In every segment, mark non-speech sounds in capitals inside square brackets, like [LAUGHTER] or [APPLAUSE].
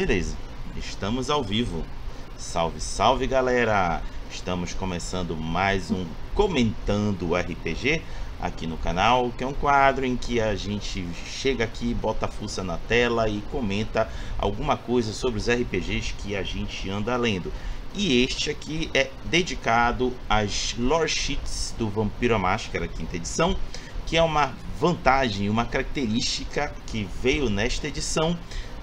Beleza, estamos ao vivo. Salve, salve galera! Estamos começando mais um Comentando RPG aqui no canal, que é um quadro em que a gente chega aqui, bota a fuça na tela e comenta alguma coisa sobre os RPGs que a gente anda lendo. E este aqui é dedicado às lore sheets do Vampiro à Máscara, quinta edição, que é uma vantagem, uma característica que veio nesta edição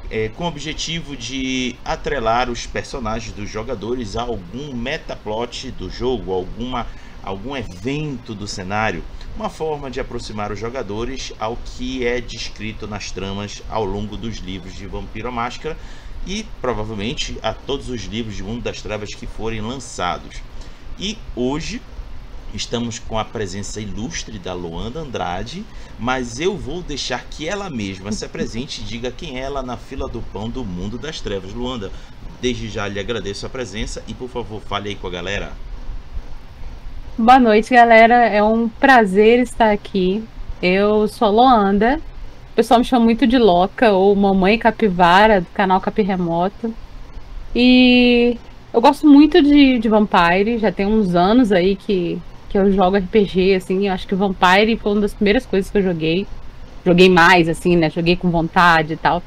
é, com o objetivo de atrelar os personagens dos jogadores a algum metaplot do jogo, alguma, algum evento do cenário, uma forma de aproximar os jogadores ao que é descrito nas tramas ao longo dos livros de Vampiro à Máscara e provavelmente a todos os livros de Mundo das Trevas que forem lançados. E hoje Estamos com a presença ilustre da Luanda Andrade, mas eu vou deixar que ela mesma se apresente e diga quem é ela na fila do pão do mundo das trevas. Luanda, desde já lhe agradeço a presença e por favor fale aí com a galera. Boa noite, galera. É um prazer estar aqui. Eu sou a Luanda. O pessoal me chama muito de Loca ou Mamãe Capivara do canal Capi Remoto. E eu gosto muito de, de Vampire, já tem uns anos aí que eu jogo RPG, assim, acho que o Vampire foi uma das primeiras coisas que eu joguei. Joguei mais, assim, né? Joguei com vontade e tal.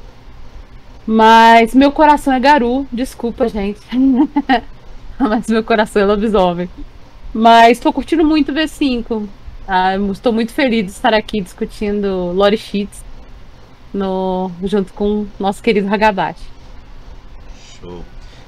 Mas meu coração é Garu, desculpa, gente. [LAUGHS] Mas meu coração é lobisomem. Mas estou curtindo muito o V5. Ah, estou muito feliz de estar aqui discutindo Lore Sheets no, junto com nosso querido Hagabashi. Show.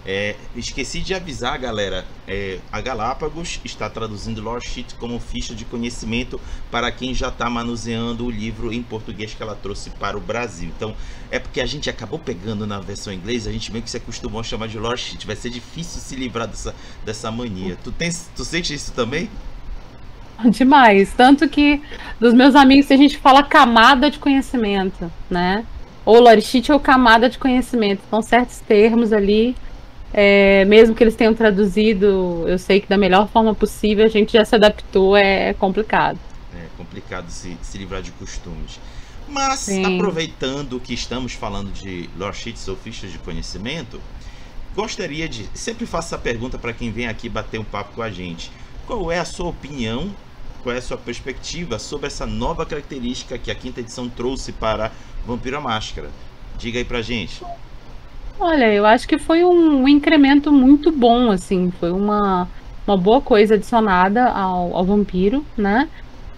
É, esqueci de avisar, galera. É, a Galápagos está traduzindo Lore Sheet como ficha de conhecimento para quem já está manuseando o livro em português que ela trouxe para o Brasil. Então, é porque a gente acabou pegando na versão inglesa, a gente meio que se acostumou a chamar de Lore Sheet. Vai ser difícil se livrar dessa, dessa mania. Tu, tens, tu sente isso também? Demais. Tanto que dos meus amigos a gente fala camada de conhecimento, né? Ou Lore Sheet ou camada de conhecimento. Então, certos termos ali é, mesmo que eles tenham traduzido, eu sei que da melhor forma possível, a gente já se adaptou, é complicado. É complicado se, se livrar de costumes. Mas, Sim. aproveitando que estamos falando de lore sheets ou fichas de conhecimento, gostaria de. Sempre faço essa pergunta para quem vem aqui bater um papo com a gente. Qual é a sua opinião, qual é a sua perspectiva sobre essa nova característica que a quinta edição trouxe para Vampiro à Máscara? Diga aí pra gente. Olha, eu acho que foi um, incremento muito bom, assim, foi uma, uma boa coisa adicionada ao, ao vampiro, né?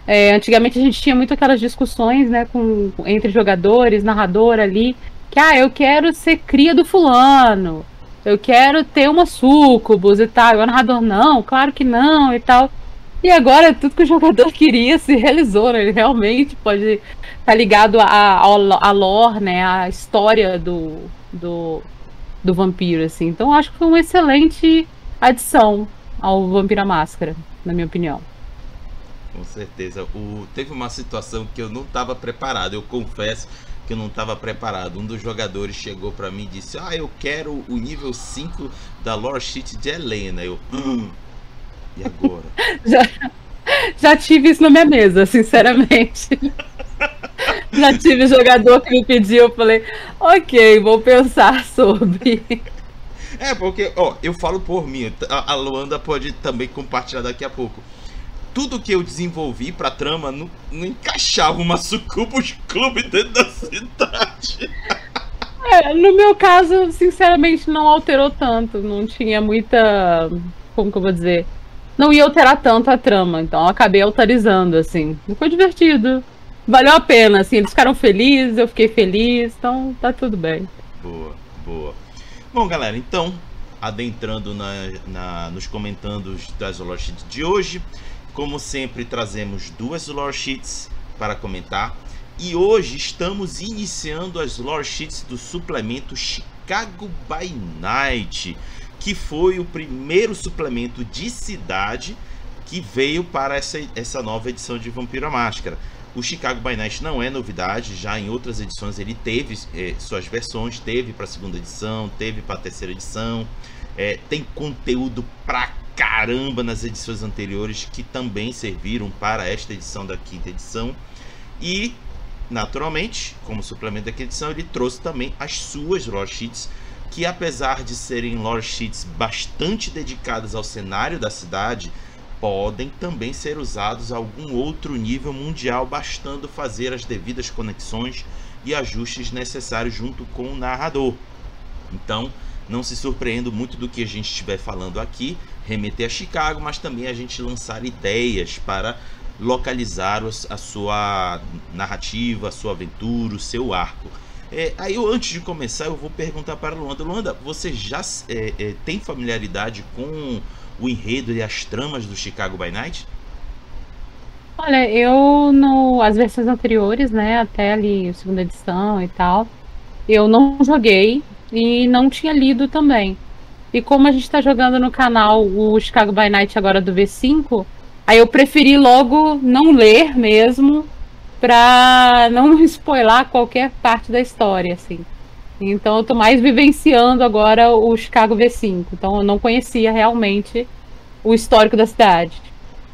É, antigamente a gente tinha muito aquelas discussões, né, com, entre jogadores, narrador ali, que ah, eu quero ser cria do fulano, eu quero ter uma sucubus e tal. E o narrador, não, claro que não e tal. E agora tudo que o jogador [LAUGHS] queria se realizou, né? Ele realmente pode estar tá ligado a lore, né? A história do, do, do vampiro, assim. Então acho que foi uma excelente adição ao Vampiro à Máscara, na minha opinião. Com certeza. O, teve uma situação que eu não estava preparado, eu confesso que eu não estava preparado. Um dos jogadores chegou para mim e disse: Ah, eu quero o nível 5 da lore sheet de Helena. Eu, hum, e agora? [LAUGHS] já, já tive isso na minha mesa, sinceramente. [LAUGHS] [LAUGHS] Já tive jogador que me pediu, eu falei, ok, vou pensar sobre. É, porque, ó, eu falo por mim, a Luanda pode também compartilhar daqui a pouco. Tudo que eu desenvolvi pra trama não, não encaixava uma sucubus clube dentro da cidade. É, no meu caso, sinceramente, não alterou tanto. Não tinha muita. Como que eu vou dizer? Não ia alterar tanto a trama, então eu acabei autorizando, assim. Foi divertido valeu a pena, assim, eles ficaram felizes, eu fiquei feliz, então tá tudo bem. Boa, boa. Bom, galera, então, adentrando na, na, nos comentandos das lore sheets de hoje, como sempre, trazemos duas lore sheets para comentar. E hoje estamos iniciando as lore sheets do suplemento Chicago by Night, que foi o primeiro suplemento de cidade que veio para essa, essa nova edição de Vampiro à Máscara. O Chicago by Night não é novidade, já em outras edições ele teve é, suas versões, teve para a segunda edição, teve para a terceira edição, é, tem conteúdo pra caramba nas edições anteriores que também serviram para esta edição da quinta edição. E, naturalmente, como suplemento da quinta edição, ele trouxe também as suas lore sheets que apesar de serem lore sheets bastante dedicadas ao cenário da cidade, podem também ser usados a algum outro nível mundial, bastando fazer as devidas conexões e ajustes necessários junto com o narrador. Então, não se surpreenda muito do que a gente estiver falando aqui, remeter a Chicago, mas também a gente lançar ideias para localizar a sua narrativa, a sua aventura, o seu arco. É, aí eu, antes de começar, eu vou perguntar para a Luanda. Luanda, você já é, é, tem familiaridade com o enredo e as tramas do Chicago by Night? Olha, eu no as versões anteriores, né, até ali segunda edição e tal, eu não joguei e não tinha lido também. E como a gente está jogando no canal o Chicago by Night agora do V5, aí eu preferi logo não ler mesmo para não [LAUGHS] spoiler qualquer parte da história, assim. Então eu tô mais vivenciando agora o Chicago V5. Então eu não conhecia realmente o histórico da cidade.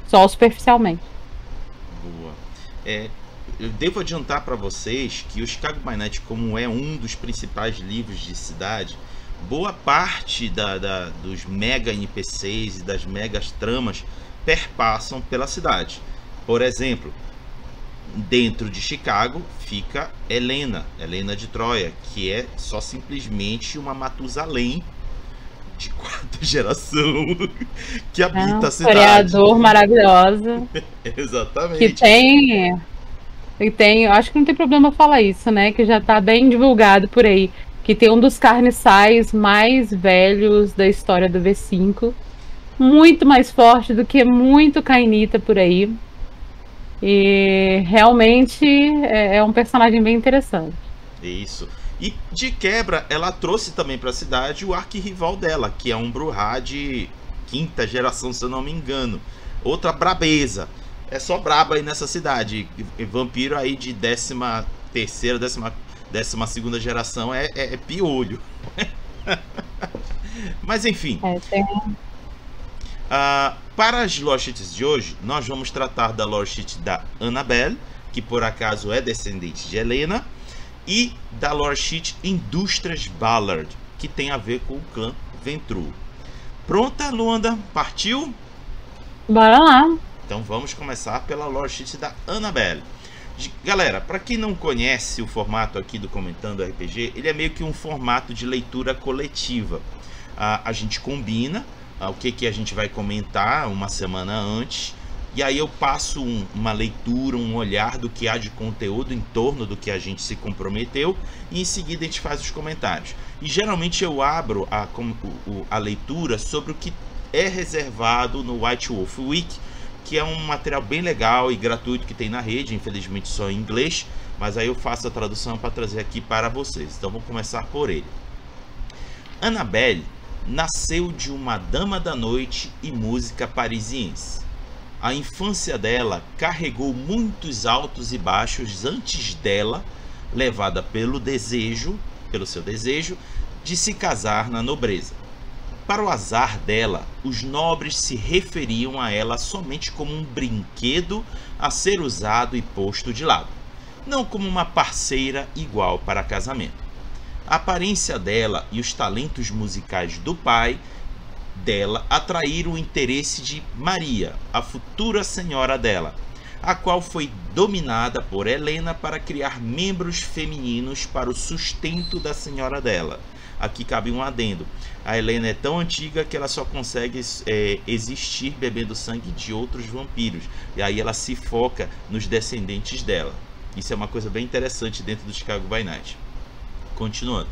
Só superficialmente. Boa. É, eu devo adiantar para vocês que o Chicago by Night, como é um dos principais livros de cidade, boa parte da, da, dos mega NPCs e das megas tramas perpassam pela cidade. Por exemplo, dentro de Chicago fica Helena, Helena de Troia, que é só simplesmente uma Matusalém de [LAUGHS] quarta geração que habita é a cidade. Historiador maravilhoso. [LAUGHS] Exatamente. Que tem. E tem, acho que não tem problema falar isso, né? Que já está bem divulgado por aí. Que tem um dos carniçais mais velhos da história do V5. Muito mais forte do que muito Cainita por aí. E realmente é, é um personagem bem interessante. Isso. E de quebra, ela trouxe também para a cidade o arquirrival dela, que é um Bruhá de quinta geração, se eu não me engano. Outra brabeza. É só braba aí nessa cidade. E vampiro aí de décima terceira, décima, décima segunda geração é, é, é piolho. [LAUGHS] Mas enfim. É, tem... Uh, para as lore sheets de hoje, nós vamos tratar da lore sheet da Annabelle, que por acaso é descendente de Helena, e da lore sheet Indústrias Ballard, que tem a ver com o clã Ventru. Pronta, Luanda? Partiu? Bora lá. Então vamos começar pela lore sheet da Annabelle. Galera, para quem não conhece o formato aqui do Comentando RPG, ele é meio que um formato de leitura coletiva. Uh, a gente combina ah, o que, que a gente vai comentar uma semana antes. E aí eu passo um, uma leitura, um olhar do que há de conteúdo em torno do que a gente se comprometeu e em seguida a gente faz os comentários. E geralmente eu abro a, a leitura sobre o que é reservado no White Wolf Week, que é um material bem legal e gratuito que tem na rede, infelizmente só em inglês, mas aí eu faço a tradução para trazer aqui para vocês. Então vamos começar por ele. Annabelle nasceu de uma dama da noite e música parisiense. A infância dela carregou muitos altos e baixos antes dela, levada pelo desejo, pelo seu desejo de se casar na nobreza. Para o azar dela, os nobres se referiam a ela somente como um brinquedo a ser usado e posto de lado, não como uma parceira igual para casamento. A aparência dela e os talentos musicais do pai dela atraíram o interesse de Maria, a futura senhora dela, a qual foi dominada por Helena para criar membros femininos para o sustento da senhora dela. Aqui cabe um adendo. A Helena é tão antiga que ela só consegue é, existir bebendo sangue de outros vampiros. E aí ela se foca nos descendentes dela. Isso é uma coisa bem interessante dentro do Chicago by Night. Continuando.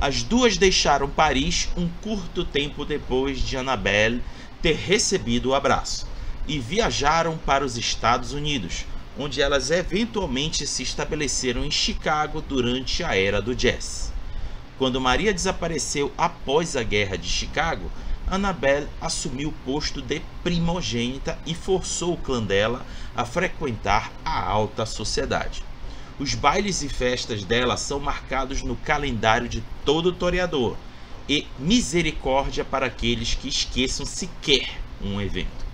As duas deixaram Paris um curto tempo depois de Annabelle ter recebido o abraço e viajaram para os Estados Unidos, onde elas eventualmente se estabeleceram em Chicago durante a era do jazz. Quando Maria desapareceu após a Guerra de Chicago, Annabelle assumiu o posto de primogênita e forçou o clã dela a frequentar a alta sociedade. Os bailes e festas dela são marcados no calendário de todo toreador e misericórdia para aqueles que esqueçam sequer um evento.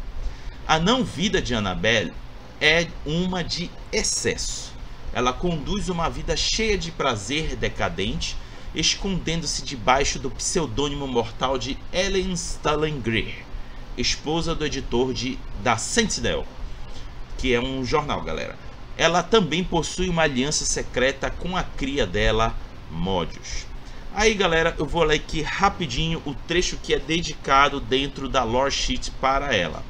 A não vida de Annabelle é uma de excesso. Ela conduz uma vida cheia de prazer decadente escondendo-se debaixo do pseudônimo mortal de Ellen Stalin Greer, esposa do editor de da Sentinel, que é um jornal, galera. Ela também possui uma aliança secreta com a cria dela, Modius. Aí, galera, eu vou ler aqui rapidinho o trecho que é dedicado dentro da lore sheet para ela.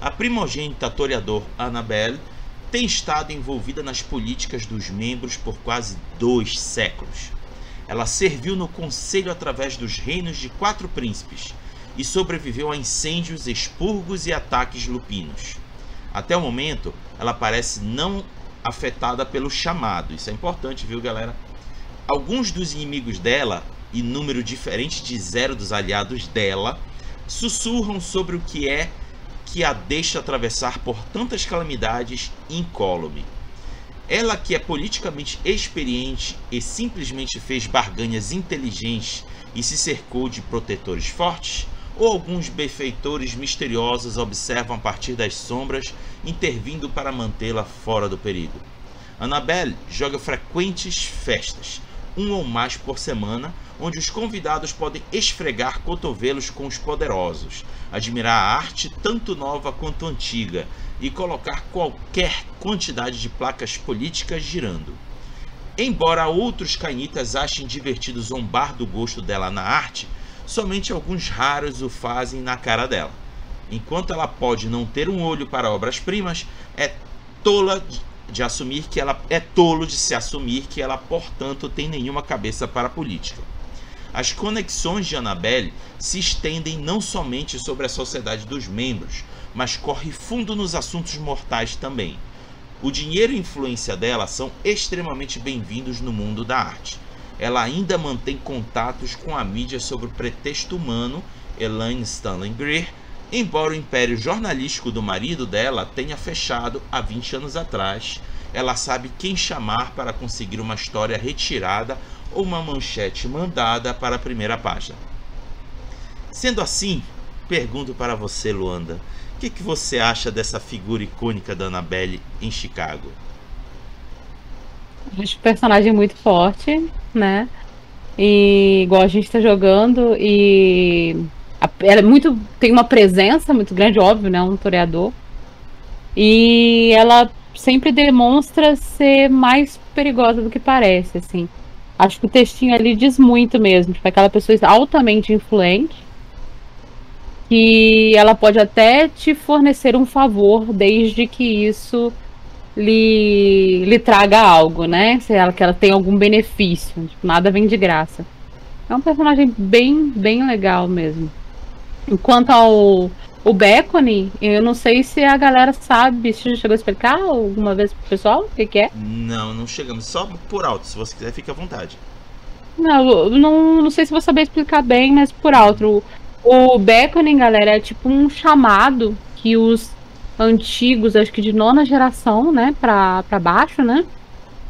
A primogênita toreador Annabelle tem estado envolvida nas políticas dos membros por quase dois séculos. Ela serviu no conselho através dos reinos de quatro príncipes e sobreviveu a incêndios, expurgos e ataques lupinos. Até o momento, ela parece não afetada pelo chamado. Isso é importante, viu, galera? Alguns dos inimigos dela, e número diferente de zero dos aliados dela, sussurram sobre o que é que a deixa atravessar por tantas calamidades incólume. Ela que é politicamente experiente e simplesmente fez barganhas inteligentes e se cercou de protetores fortes, ou alguns benfeitores misteriosos observam a partir das sombras, intervindo para mantê-la fora do perigo. Annabelle joga frequentes festas, um ou mais por semana, onde os convidados podem esfregar cotovelos com os poderosos, admirar a arte tanto nova quanto antiga e colocar qualquer quantidade de placas políticas girando. Embora outros cainitas achem divertido zombar do gosto dela na arte, somente alguns raros o fazem na cara dela. Enquanto ela pode não ter um olho para obras-primas, é tola de assumir que ela é tolo de se assumir que ela, portanto, tem nenhuma cabeça para a política. As conexões de Annabelle se estendem não somente sobre a sociedade dos membros, mas corre fundo nos assuntos mortais também. O dinheiro e influência dela são extremamente bem-vindos no mundo da arte. Ela ainda mantém contatos com a mídia sobre o pretexto humano, Elaine Stanley Greer, Embora o império jornalístico do marido dela tenha fechado há 20 anos atrás, ela sabe quem chamar para conseguir uma história retirada ou uma manchete mandada para a primeira página. Sendo assim, pergunto para você, Luanda, o que, que você acha dessa figura icônica da Annabelle em Chicago? Acho o personagem muito forte, né? E igual a gente está jogando e ela é muito. tem uma presença muito grande, óbvio, né? Um toreador. E ela sempre demonstra ser mais perigosa do que parece, assim. Acho que o textinho ali diz muito mesmo. Tipo, aquela pessoa altamente influente. Que ela pode até te fornecer um favor, desde que isso lhe, lhe traga algo, né? Se ela, que ela tem algum benefício. Tipo, nada vem de graça. É um personagem bem, bem legal mesmo. Enquanto ao o Becone, eu não sei se a galera sabe, se já chegou a explicar alguma vez pro pessoal o que, que é. Não, não chegamos. Só por alto, se você quiser, fique à vontade. Não, não, não sei se vou saber explicar bem, mas por alto. O, o Beckoning, galera, é tipo um chamado que os antigos, acho que de nona geração, né, pra baixo, né,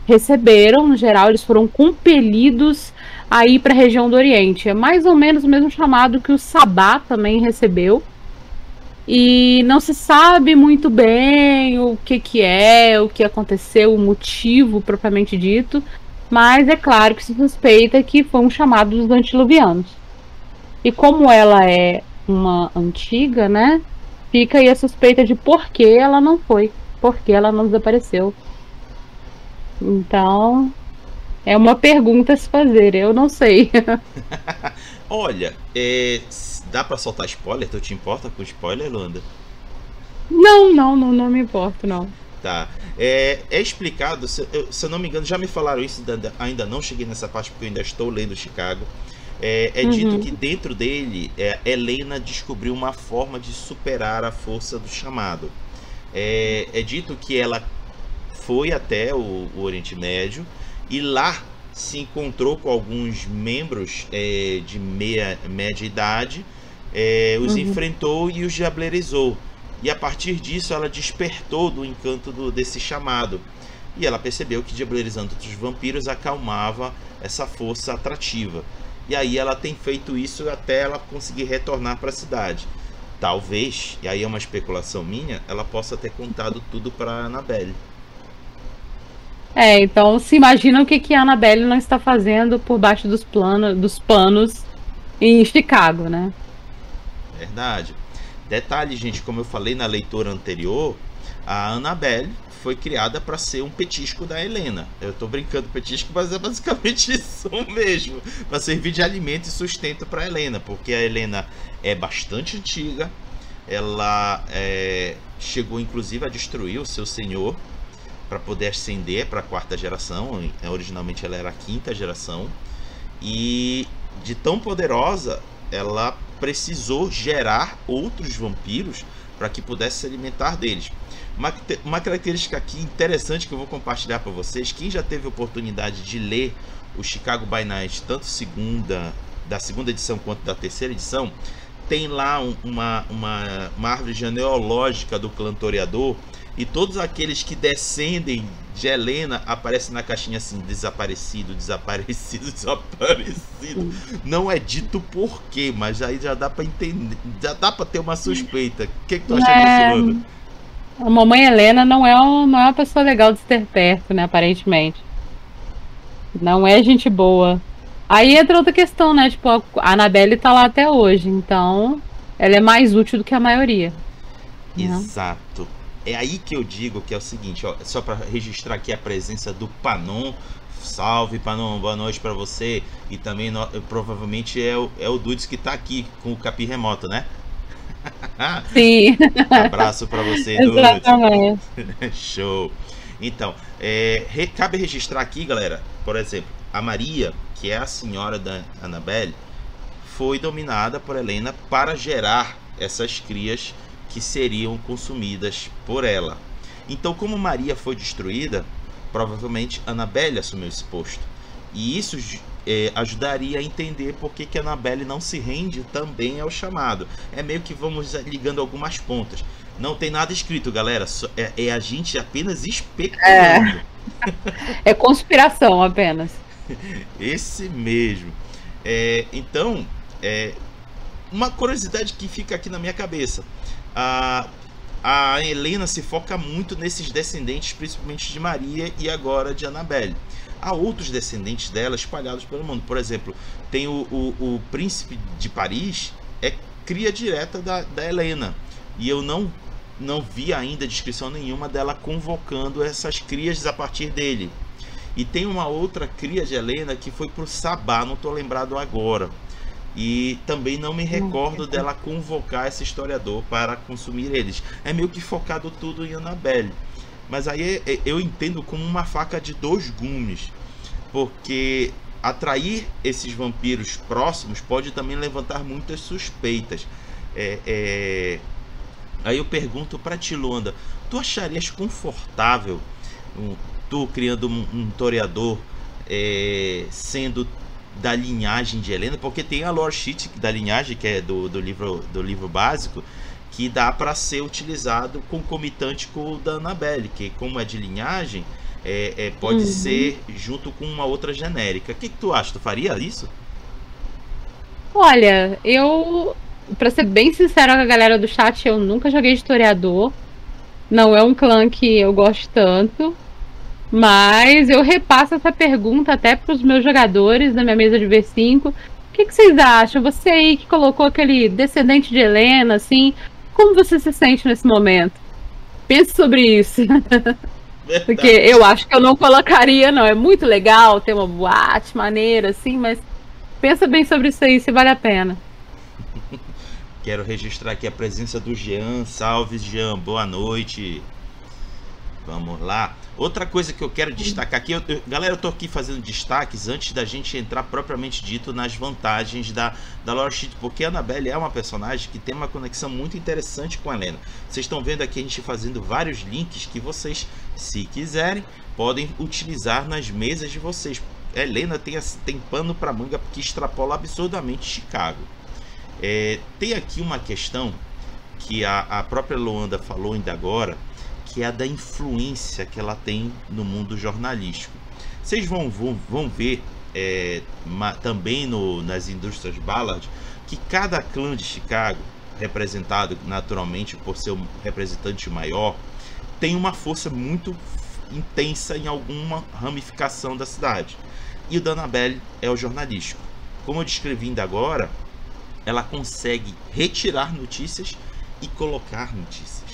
receberam, no geral, eles foram compelidos a ir para a região do Oriente. É mais ou menos o mesmo chamado que o Sabá também recebeu. E não se sabe muito bem o que, que é, o que aconteceu, o motivo propriamente dito, mas é claro que se suspeita que foi um chamado dos antiluvianos. E como ela é uma antiga, né? Fica aí a suspeita de por que ela não foi, por que ela não desapareceu. Então, é uma pergunta a se fazer, eu não sei. [LAUGHS] Olha, é, dá para soltar spoiler? Tu te importa com spoiler, Luanda? Não, não, não, não me importo, não. Tá. É, é explicado, se eu, se eu, não me engano, já me falaram isso, ainda não cheguei nessa parte porque eu ainda estou lendo Chicago. É, é uhum. dito que dentro dele, é, Helena descobriu uma forma de superar a força do chamado. É, é dito que ela foi até o, o Oriente Médio e lá se encontrou com alguns membros é, de meia, média idade, é, os uhum. enfrentou e os diablerizou. E a partir disso ela despertou do encanto do, desse chamado. E ela percebeu que diablerizando outros vampiros acalmava essa força atrativa. E aí ela tem feito isso até ela conseguir retornar para a cidade. Talvez, e aí é uma especulação minha, ela possa ter contado tudo para Annabelle. É, então se imagina o que, que a Annabelle não está fazendo por baixo dos, planos, dos panos em Chicago, né? Verdade. Detalhe, gente, como eu falei na leitura anterior, a Annabelle foi criada para ser um petisco da Helena. Eu tô brincando petisco, mas é basicamente [LAUGHS] isso mesmo, para servir de alimento e sustento para Helena, porque a Helena é bastante antiga. Ela é, chegou inclusive a destruir o seu senhor para poder ascender para a quarta geração. Originalmente ela era a quinta geração. E de tão poderosa, ela precisou gerar outros vampiros para que pudesse se alimentar deles. Uma, uma característica aqui interessante que eu vou compartilhar para vocês, quem já teve oportunidade de ler o Chicago by Night, tanto segunda da segunda edição quanto da terceira edição, tem lá um, uma, uma, uma árvore genealógica do clã Toreador e todos aqueles que descendem de Helena aparecem na caixinha assim, desaparecido, desaparecido, [LAUGHS] desaparecido. Não é dito por quê, mas aí já dá para entender, já dá para ter uma suspeita. O que, que tu acha é... disso, Luna? A mamãe Helena não é, um, não é uma pessoa legal de se ter perto, né? Aparentemente. Não é gente boa. Aí entra outra questão, né? Tipo, a Anabelle tá lá até hoje, então ela é mais útil do que a maioria. Né? É aí que eu digo que é o seguinte, ó, só para registrar aqui a presença do Panon. Salve, Panon, boa noite para você. E também no, provavelmente é o, é o Dudes que tá aqui com o Capi Remoto, né? [LAUGHS] Sim. [LAUGHS] Abraço para você, Exatamente. [LAUGHS] Show. Então, é, re, cabe registrar aqui, galera, por exemplo, a Maria, que é a senhora da Annabelle, foi dominada por Helena para gerar essas crias que seriam consumidas por ela. Então, como Maria foi destruída, provavelmente Annabelle assumiu esse posto. E isso é, ajudaria a entender por que, que Annabelle não se rende também ao chamado. É meio que vamos ligando algumas pontas. Não tem nada escrito, galera. É, é a gente apenas especulando. É, [LAUGHS] é conspiração apenas. [LAUGHS] Esse mesmo. É, então, é, uma curiosidade que fica aqui na minha cabeça a, a Helena se foca muito nesses descendentes, principalmente de Maria e agora de Annabelle. Há outros descendentes dela espalhados pelo mundo. Por exemplo, tem o, o, o príncipe de Paris, é cria direta da, da Helena. E eu não, não vi ainda descrição nenhuma dela convocando essas crias a partir dele. E tem uma outra cria de Helena que foi para o Sabá, não estou lembrado agora. E também não me recordo dela convocar esse historiador para consumir eles. É meio que focado tudo em Annabelle. Mas aí é, é, eu entendo como uma faca de dois gumes. Porque atrair esses vampiros próximos pode também levantar muitas suspeitas. É, é... Aí eu pergunto para ti, Luanda, tu acharias confortável um, tu criando um, um toreador é, sendo da linhagem de Helena, porque tem a lore sheet da linhagem, que é do, do, livro, do livro básico, que dá para ser utilizado concomitante com o da Annabelle, que como é de linhagem, é, é pode uhum. ser junto com uma outra genérica. O que, que tu acha? Tu faria isso? Olha, eu, para ser bem sincero com a galera do chat, eu nunca joguei historiador. Não é um clã que eu gosto tanto. Mas eu repasso essa pergunta até para os meus jogadores da minha mesa de V5. O que, que, vocês acham? Você aí que colocou aquele descendente de Helena, assim, como você se sente nesse momento? Pense sobre isso. Porque eu acho que eu não colocaria, não. É muito legal ter uma boate maneira, assim, mas pensa bem sobre isso aí, se vale a pena. [LAUGHS] Quero registrar aqui a presença do Jean. Salve, Jean. Boa noite. Vamos lá. Outra coisa que eu quero destacar aqui, eu, eu, galera, eu tô aqui fazendo destaques antes da gente entrar propriamente dito nas vantagens da, da Lore Sheet, porque a Annabelle é uma personagem que tem uma conexão muito interessante com a Helena. Vocês estão vendo aqui a gente fazendo vários links que vocês, se quiserem, podem utilizar nas mesas de vocês. Helena tem, tem pano para manga porque extrapola absurdamente Chicago. É, tem aqui uma questão que a, a própria Luanda falou ainda agora, que é da influência que ela tem no mundo jornalístico. Vocês vão, vão, vão ver é, ma, também no, nas indústrias Ballard que cada clã de Chicago, representado naturalmente por seu representante maior, tem uma força muito intensa em alguma ramificação da cidade. E o da Annabelle é o jornalístico. Como eu descrevi ainda agora, ela consegue retirar notícias e colocar notícias.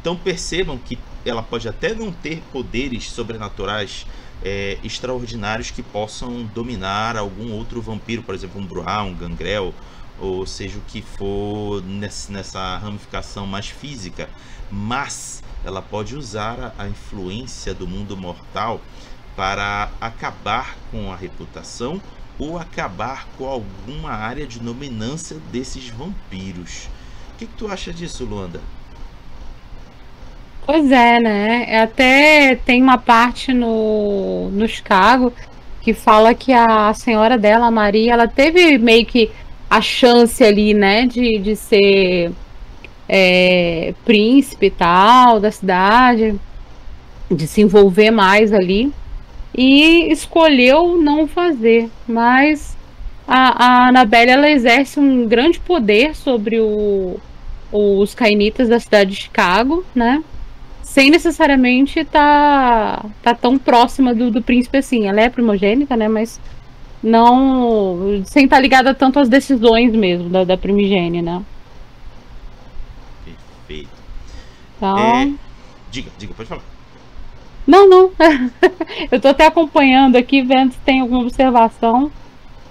Então percebam que ela pode até não ter poderes sobrenaturais é, extraordinários que possam dominar algum outro vampiro, por exemplo, um Bruhá, um Gangrel, ou seja o que for nessa ramificação mais física, mas ela pode usar a influência do mundo mortal para acabar com a reputação ou acabar com alguma área de dominância desses vampiros. O que, que tu acha disso, Luanda? Pois é, né? É até tem uma parte no, no Chicago que fala que a senhora dela, a Maria, ela teve meio que a chance ali, né, de, de ser é, príncipe e tal da cidade, de se envolver mais ali, e escolheu não fazer. Mas a, a Annabelle ela exerce um grande poder sobre o, os cainitas da cidade de Chicago, né? Sem necessariamente tá, tá tão próxima do, do príncipe assim. Ela é primogênita, né? Mas não. sem estar tá ligada tanto às decisões mesmo da, da primigênia, né? Perfeito. Então... É... Diga, diga, pode falar. Não, não. [LAUGHS] Eu tô até acompanhando aqui, vendo se tem alguma observação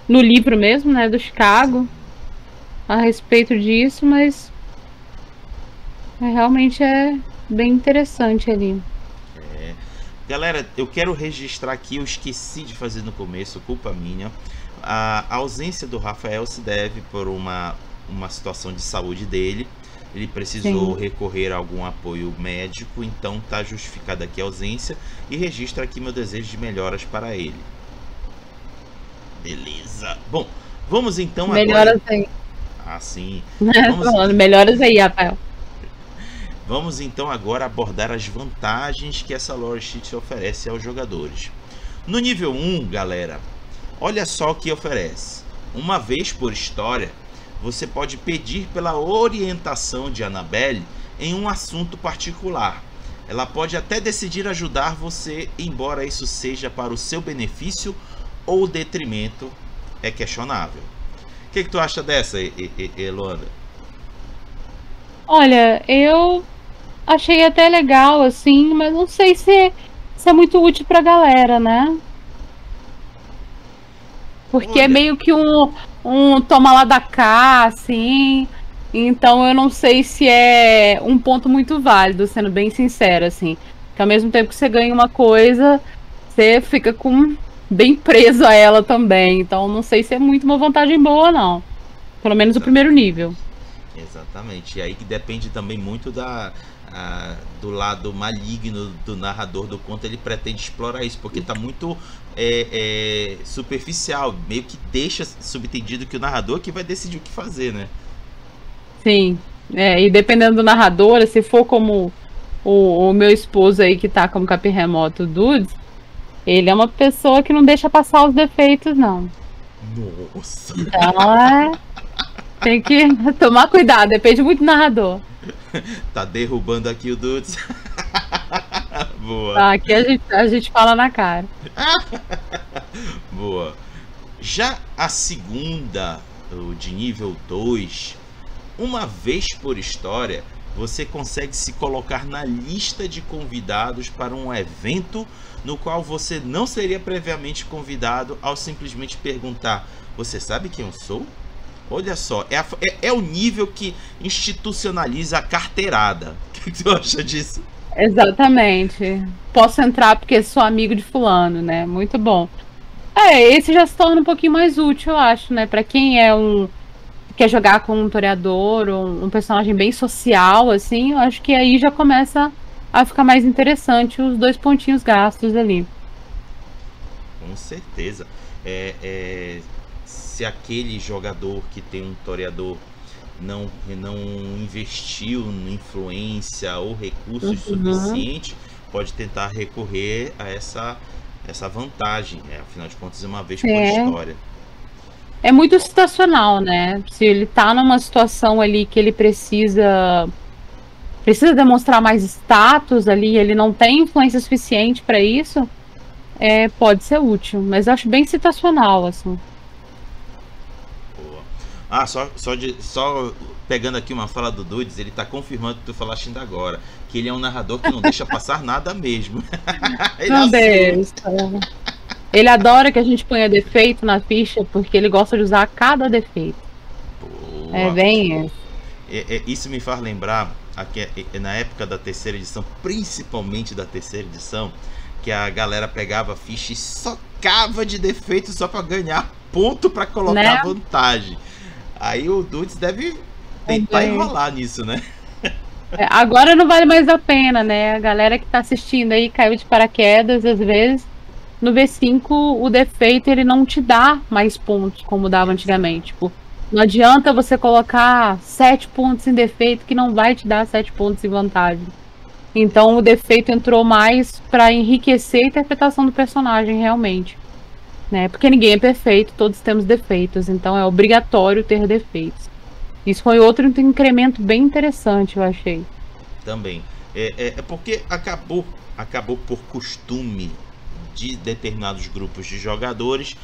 no livro mesmo, né, do Chicago, a respeito disso, mas é, realmente é, bem interessante ali. É. Galera, eu quero registrar aqui, eu esqueci de fazer no começo, culpa minha. A ausência do Rafael se deve por uma, uma situação de saúde dele. Ele precisou Sim. recorrer a algum apoio médico, então está justificada aqui a ausência e registra aqui meu desejo de melhoras para ele. Beleza. Bom, vamos então melhoras agora. Melhoras aí. Ah, sim. [LAUGHS] Vamos... melhoras aí, Rafael. Vamos então agora abordar as vantagens que essa lore sheet oferece aos jogadores. No nível 1, galera, olha só o que oferece. Uma vez por história, você pode pedir pela orientação de Annabelle em um assunto particular. Ela pode até decidir ajudar você, embora isso seja para o seu benefício ou detrimento, é questionável. O que, que tu acha dessa, Eloana? Olha, eu achei até legal, assim, mas não sei se, se é muito útil pra galera, né? Porque é Olha. é meio que um, um toma lá da cá, assim. Então eu não sei se é um ponto muito válido, sendo bem sincero, assim. Que ao mesmo tempo que você ganha uma coisa, você fica com bem preso a ela também. Então não sei se é muito uma vantagem boa, não. Pelo menos o primeiro nível. Exatamente. E aí que depende também muito da, ah, do lado maligno do narrador do conto, ele pretende explorar isso, porque está muito é, é, superficial, meio que deixa subentendido que o narrador é que vai decidir o que fazer, né? Sim, é, e dependendo do narrador, se for como o, o meu esposo aí que tá como capim remoto, Dudes, ele é uma pessoa que não deixa passar os defeitos, não. Nossa! Então é. Tem que [LAUGHS] tomar cuidado, depende muito do narrador. [LAUGHS] tá derrubando aqui o Dudes. [LAUGHS] Boa. Tá, aqui a gente, a gente fala na cara. [LAUGHS] Boa. Já a segunda, o de nível 2, uma vez por história, você consegue se colocar na lista de convidados para um evento no qual você não seria previamente convidado ao simplesmente perguntar: Você sabe quem eu sou? Olha só, é, a, é, é, o nível que institucionaliza a carteirada. [LAUGHS] O que, que tu acha disso? Exatamente. Posso entrar porque sou amigo de fulano, né? Muito bom. É, esse já se torna um pouquinho mais útil, eu acho, né? Para quem é um quer jogar com um toreador, um, um personagem bem social, assim, eu acho que aí já começa a ficar mais interessante os dois pontinhos gastos ali. Com certeza. É, é, se aquele jogador que tem um toreador não, não investiu em influência ou recursos uhum. suficientes, pode tentar recorrer a essa, essa vantagem. Né? Afinal de contas, é uma vez por é. história. É muito situacional, né? Se ele tá numa situação ali que ele precisa precisa demonstrar mais status ali, ele não tem influência suficiente para isso, é, pode ser útil. Mas eu acho bem situacional, assim. Ah, só, só, de, só pegando aqui uma fala do Dudes, ele tá confirmando que tu falaste ainda agora. Que ele é um narrador que não deixa passar nada mesmo. [LAUGHS] não deixa. Ele adora que a gente ponha defeito na ficha, porque ele gosta de usar cada defeito. Boa. É bem é, é, isso me faz lembrar aqui, é, é, na época da terceira edição, principalmente da terceira edição, que a galera pegava a ficha e socava de defeito só para ganhar ponto para colocar né? vantagem. Aí o Dudes deve tentar enrolar nisso, né? É, agora não vale mais a pena, né? A galera que tá assistindo aí caiu de paraquedas, às vezes. No V5, o defeito ele não te dá mais pontos como dava antigamente. Tipo, não adianta você colocar sete pontos em defeito que não vai te dar sete pontos em vantagem. Então o defeito entrou mais para enriquecer a interpretação do personagem realmente. Né? Porque ninguém é perfeito, todos temos defeitos, então é obrigatório ter defeitos. Isso foi outro incremento bem interessante, eu achei. Também. É, é, é porque acabou, acabou por costume de determinados grupos de jogadores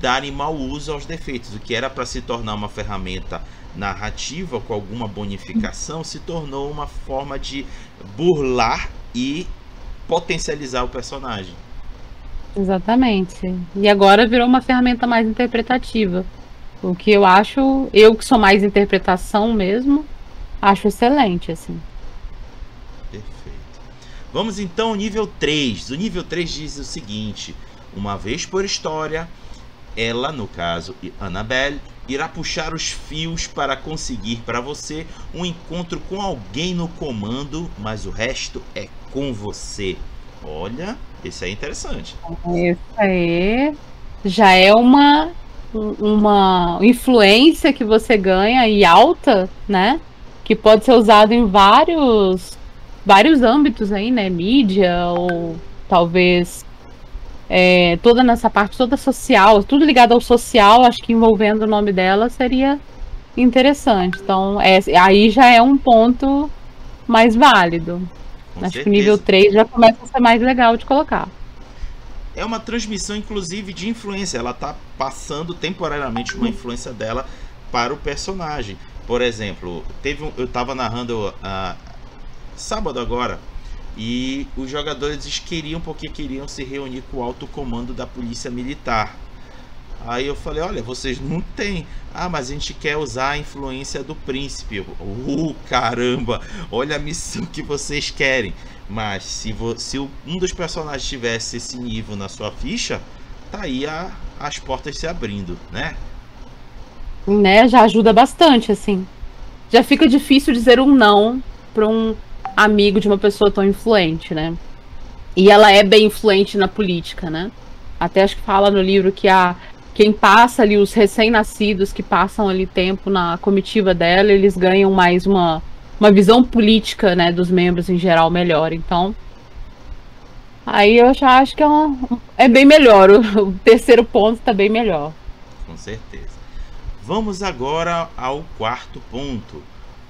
darem mau uso aos defeitos. O que era para se tornar uma ferramenta narrativa com alguma bonificação se tornou uma forma de burlar e potencializar o personagem. Exatamente. E agora virou uma ferramenta mais interpretativa. O que eu acho, eu que sou mais interpretação mesmo, acho excelente, assim. Perfeito. Vamos então ao nível 3. O nível 3 diz o seguinte: uma vez por história, ela, no caso, Annabelle, irá puxar os fios para conseguir para você um encontro com alguém no comando, mas o resto é com você. Olha, esse é interessante. Isso aí já é uma uma influência que você ganha e alta, né? Que pode ser usado em vários vários âmbitos aí, né? Mídia ou talvez é, toda nessa parte toda social, tudo ligado ao social, acho que envolvendo o nome dela seria interessante. Então, é, aí já é um ponto mais válido. Com acho certeza. que o nível 3 já começa a ser mais legal de colocar. É uma transmissão, inclusive, de influência. Ela está passando temporariamente uma influência dela para o personagem. Por exemplo, teve um, eu estava narrando uh, sábado agora e os jogadores queriam porque queriam se reunir com o alto comando da polícia militar. Aí eu falei, olha, vocês não têm. Ah, mas a gente quer usar a influência do príncipe. Uh, caramba, olha a missão que vocês querem. Mas se, se um dos personagens tivesse esse nível na sua ficha, tá aí a, as portas se abrindo, né? Né, já ajuda bastante, assim. Já fica difícil dizer um não para um amigo de uma pessoa tão influente, né? E ela é bem influente na política, né? Até acho que fala no livro que a quem passa ali, os recém-nascidos que passam ali tempo na comitiva dela, eles ganham mais uma, uma visão política, né, dos membros em geral melhor. Então, aí eu já acho que é, uma, é bem melhor. O, terceiro ponto está bem melhor. Com certeza. Vamos agora ao quarto ponto.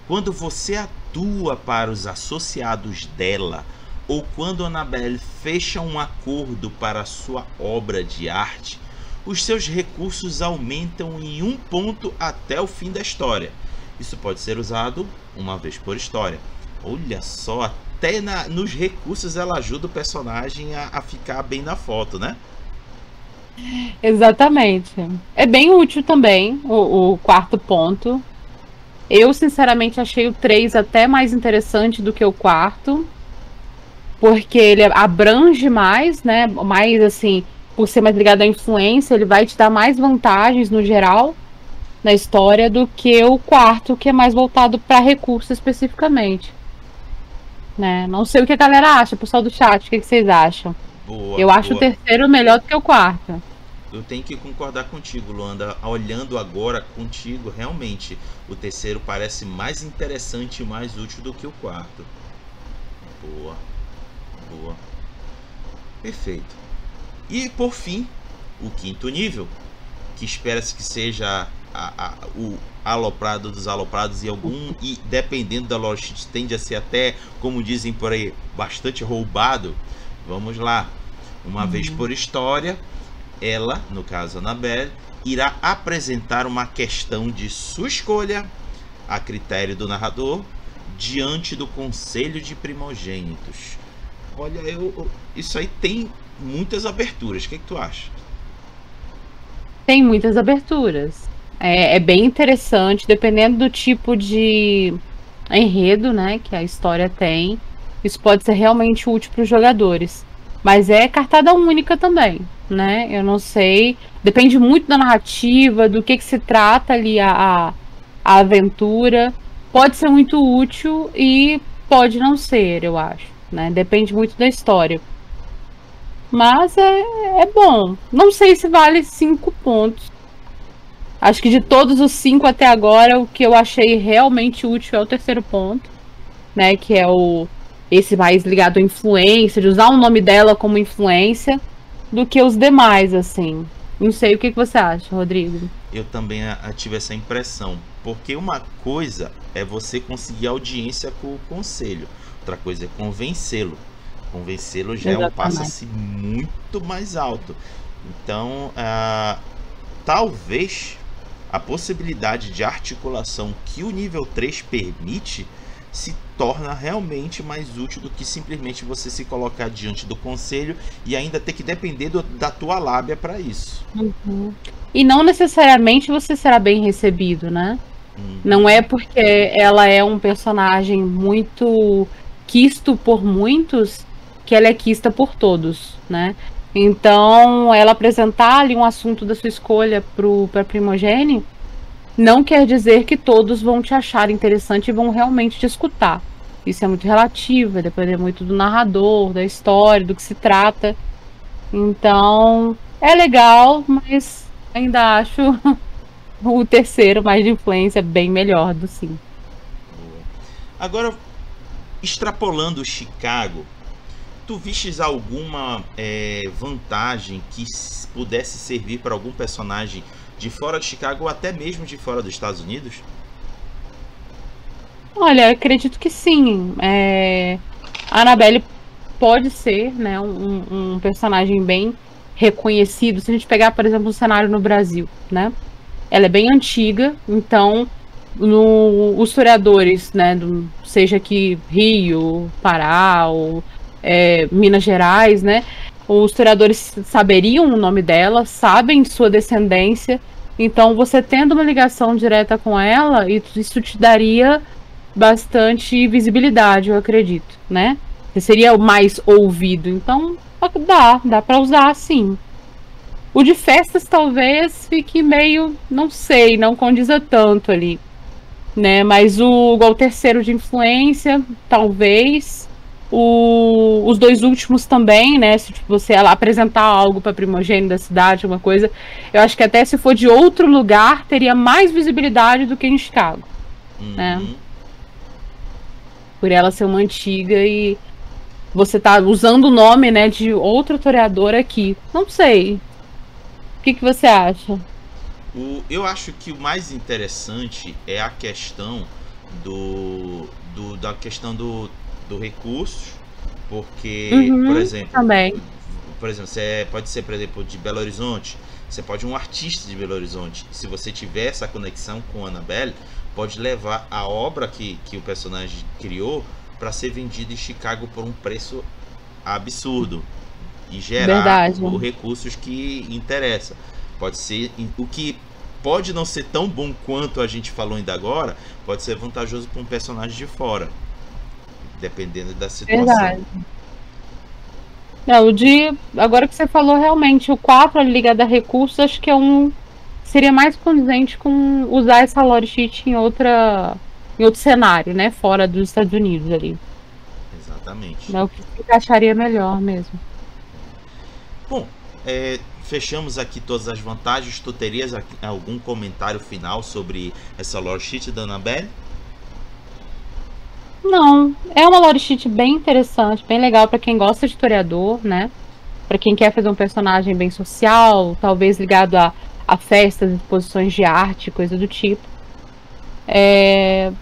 Quando você atua para os associados dela, ou quando Annabelle fecha um acordo para sua obra de arte, os seus recursos aumentam em um ponto até o fim da história. Isso pode ser usado uma vez por história. Olha só, até na, nos recursos ela ajuda o personagem a, a ficar bem na foto, né? Exatamente. É bem útil também o, o quarto ponto. Eu, sinceramente, achei o 3 até mais interessante do que o quarto. Porque ele abrange mais, né? Mais assim, por ser mais ligado à influência, ele vai te dar mais vantagens no geral na história do que o quarto, que é mais voltado para recursos especificamente. Né? Não sei o que a galera acha, pessoal do chat, o que, vocês acham? Boa, eu acho boa. o terceiro melhor do que o quarto eu tenho que concordar contigo, Luanda. Olhando agora contigo, realmente o terceiro parece mais interessante e mais útil do que o quarto. Boa, boa, perfeito. E por fim, o quinto nível, que espera-se que seja a, a, o aloprado dos aloprados e algum e dependendo da loja tende a ser até, como dizem por aí, bastante roubado. Vamos lá. Uma uhum. vez por história, ela, no caso Annabelle, irá apresentar uma questão de sua escolha a critério do narrador diante do conselho de primogênitos. Olha, eu, isso aí tem muitas aberturas. O que, é que tu acha? Tem muitas aberturas. É, é, bem interessante, dependendo do tipo de enredo, né, que a história tem. Isso pode ser realmente útil para os jogadores. Mas é cartada única também, né? Eu não sei. Depende muito da narrativa, do que, que se trata ali a, a, aventura. Pode ser muito útil e pode não ser, eu acho. Né? Depende muito da história. Mas é, é bom. Não sei se vale cinco pontos. Acho que de todos os cinco até agora, o que eu achei realmente útil é o terceiro ponto, né? Que é o esse mais ligado à influência, de usar o nome dela como influência, do que os demais, assim. Não sei o que, que você acha, Rodrigo. Eu também tive essa impressão. Porque uma coisa é você conseguir audiência com o conselho, outra coisa é convencê-lo. Convencê-lo já Exatamente. é um passo assim, muito mais alto. Então, uh, talvez a possibilidade de articulação que o nível 3 permite se torna realmente mais útil do que simplesmente você se colocar diante do conselho e ainda ter que depender do, da tua lábia para isso. Uhum. E não necessariamente você será bem recebido, né? Uhum. Não é porque ela é um personagem muito quisto por muitos que ela é quista por todos, né? Então, ela apresentar ali um assunto da sua escolha para Primogênio não quer dizer que todos vão te achar interessante e vão realmente te escutar. Isso é muito relativo, vai depender muito do narrador, da história, do que se trata. Então, é legal, mas ainda acho [LAUGHS] o terceiro, mais de influência, bem melhor do sim. Agora, extrapolando Chicago, tu vistes alguma é, vantagem que pudesse servir para algum personagem de fora de Chicago ou até mesmo de fora dos Estados Unidos? Olha, acredito que sim. É... A Annabelle pode ser né, um, um, personagem bem reconhecido. Se a gente pegar, por exemplo, um cenário no Brasil, né? Ela é bem antiga, então no, os historiadores, né, do, seja aqui Rio, Pará ou é, Minas Gerais, né, os historiadores saberiam o nome dela, sabem sua descendência, então, você tendo uma ligação direta com ela, isso te daria bastante visibilidade, eu acredito, né? Você seria mais ouvido. Então, dá, dá para usar sim. O de festas talvez fique meio, não sei, não condiza tanto ali, né? Mas o o terceiro de influência, talvez. O, os dois últimos também, né? Se tipo, você apresentar algo para primogênito da cidade, uma coisa, eu acho que até se for de outro lugar teria mais visibilidade do que em Chicago, né? uhum. né? Por ela ser uma antiga e você tá usando o nome, né, de outro toreador aqui. Não sei. O que, que você acha? O, eu acho que o mais interessante é a questão do, do da questão do do recurso, porque, uhum, por exemplo, também. por exemplo, você pode ser, por exemplo, de Belo Horizonte, você pode um artista de Belo Horizonte. Se você tiver essa conexão com a Annabelle, pode levar a obra que, que o personagem criou para ser vendida em Chicago por um preço absurdo e gerar os recursos que interessa. Pode ser o que pode não ser tão bom quanto a gente falou ainda agora, pode ser vantajoso para um personagem de fora dependendo da situação. Verdade. Não, o de. Agora que você falou, realmente, o 4 ligado a recursos, acho que é um. Seria mais condizente com usar essa lore sheet em outra. em outro cenário, né? Fora dos Estados Unidos ali. Exatamente. É o que encaixaria melhor mesmo. Bom, é, fechamos aqui todas as vantagens. Tu terias algum comentário final sobre essa lore sheet da Annabelle? Não, é uma lore sheet bem interessante, bem legal para quem gosta de historiador, né? Para quem quer fazer um personagem bem social, talvez ligado a, a festas, exposições de arte, coisa do tipo. É,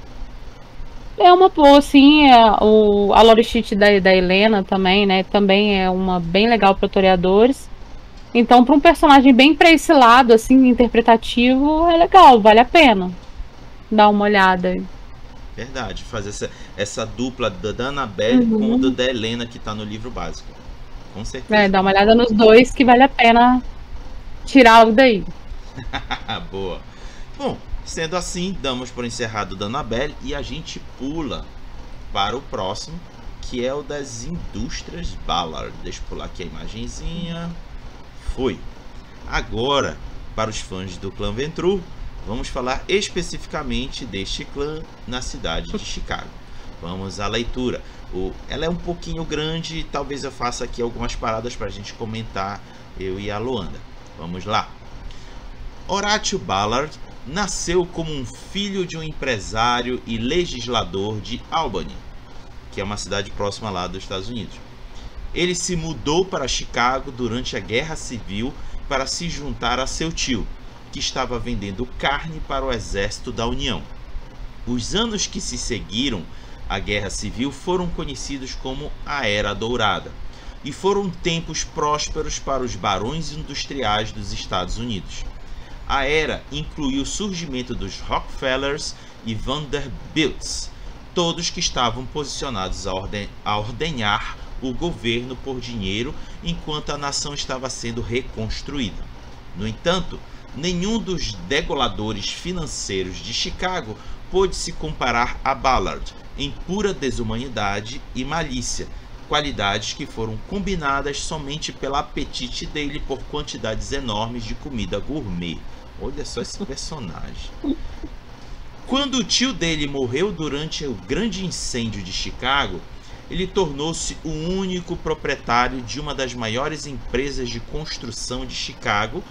é uma boa, assim, é, o, a lore sheet da, da Helena também, né? Também é uma bem legal para toreadores. Então, para um personagem bem para esse lado, assim, interpretativo, é legal, vale a pena dar uma olhada. Verdade, fazer essa, essa dupla da, da Annabelle uhum. com a da Helena que tá no livro básico. Com certeza. É, dá uma olhada nos dois que vale a pena tirar algo daí. [LAUGHS] Boa. Bom, sendo assim, damos por encerrado da Annabelle e a gente pula para o próximo, que é o das indústrias Ballard. Deixa eu pular aqui a imagenzinha. Foi. Agora, para os fãs do clã Ventru, vamos falar especificamente deste clã na cidade de Chicago. Vamos à leitura. O, ela é um pouquinho grande, talvez eu faça aqui algumas paradas para a gente comentar, eu e a Luanda. Vamos lá. Horatio Ballard nasceu como um filho de um empresário e legislador de Albany, que é uma cidade próxima lá dos Estados Unidos. Ele se mudou para Chicago durante a Guerra Civil para se juntar a seu tio, que estava vendendo carne para o exército da União. Os anos que se seguiram à Guerra Civil foram conhecidos como a Era Dourada e foram tempos prósperos para os barões industriais dos Estados Unidos. A era incluiu o surgimento dos Rockefellers e Vanderbilts, todos que estavam posicionados a, orden a ordenhar o governo por dinheiro enquanto a nação estava sendo reconstruída. No entanto, nenhum dos degoladores financeiros de Chicago pôde se comparar a Ballard em pura desumanidade e malícia, qualidades que foram combinadas somente pelo apetite dele por quantidades enormes de comida gourmet. Olha só esse personagem. Quando o tio dele morreu durante o grande incêndio de Chicago, ele tornou-se o único proprietário de uma das maiores empresas de construção de Chicago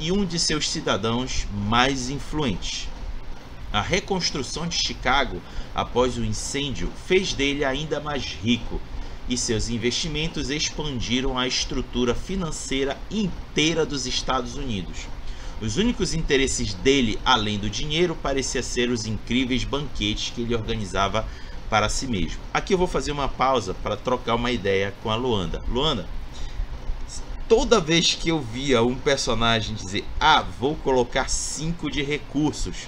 e um de seus cidadãos mais influentes. A reconstrução de Chicago após o incêndio fez dele ainda mais rico e seus investimentos expandiram a estrutura financeira inteira dos Estados Unidos. Os únicos interesses dele, além do dinheiro, parecia ser os incríveis banquetes que ele organizava para si mesmo. Aqui eu vou fazer uma pausa para trocar uma ideia com a Luanda. Luanda, toda vez que eu via um personagem dizer, ah, vou colocar 5 de recursos,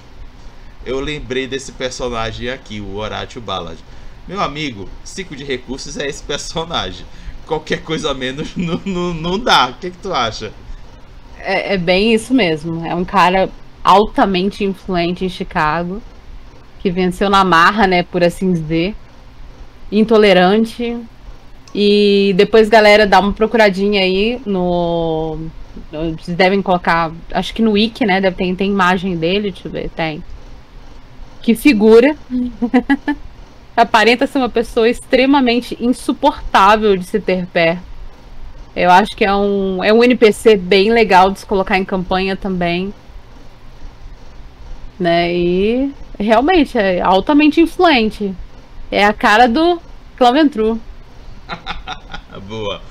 eu lembrei desse personagem aqui, o Horatio Ballard. Meu amigo, 5 de recursos é esse personagem. Qualquer coisa menos [LAUGHS] não, não, não dá. O que, que tu acha? É, é bem isso mesmo. É um cara altamente influente em Chicago, que venceu na marra, né, por assim dizer. Intolerante, e depois, galera, dá uma procuradinha aí no. Vocês devem colocar. Acho que no Wiki, né? Deve ter, tem imagem dele, deixa eu ver. Tem. Que figura. [LAUGHS] Aparenta ser uma pessoa extremamente insuportável de se ter perto. Eu acho que é um, é um NPC bem legal de se colocar em campanha também. Né? E realmente é altamente influente. É a cara do Claventru. [LAUGHS] Boa.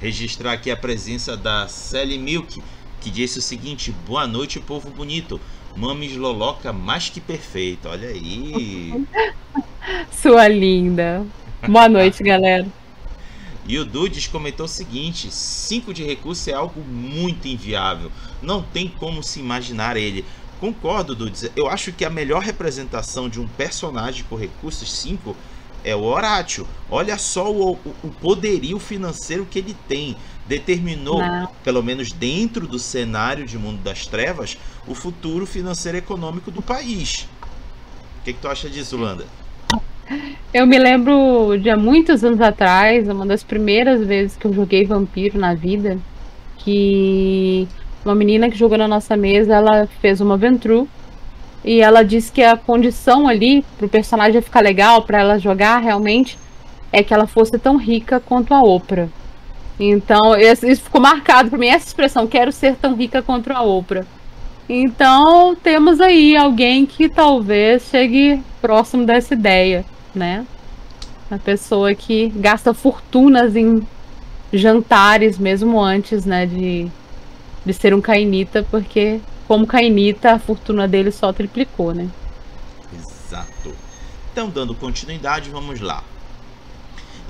Registrar aqui a presença da Sally Milk, que disse o seguinte: Boa noite, povo bonito. Mames Loloca mais que perfeita. Olha aí. [LAUGHS] Sua linda. Boa noite, [LAUGHS] galera. E o Dudes comentou o seguinte: 5 de recurso é algo muito inviável. Não tem como se imaginar ele. Concordo, Dudes. Eu acho que a melhor representação de um personagem com recursos 5 é o Horácio. Olha só o, o poderio financeiro que ele tem. Determinou, Não. pelo menos dentro do cenário de mundo das trevas, o futuro financeiro e econômico do país. O que, que tu acha disso, Landa? Eu me lembro de há muitos anos atrás, uma das primeiras vezes que eu joguei vampiro na vida, que uma menina que jogou na nossa mesa, ela fez uma Ventru e ela disse que a condição ali pro personagem ficar legal, para ela jogar realmente, é que ela fosse tão rica quanto a Oprah. Então, isso ficou marcado para mim, essa expressão, quero ser tão rica quanto a Oprah. Então, temos aí alguém que talvez chegue próximo dessa ideia, né? Uma pessoa que gasta fortunas em jantares mesmo antes, né, de de ser um Cainita, porque como Cainita a fortuna dele só triplicou, né? Exato. Então, dando continuidade, vamos lá.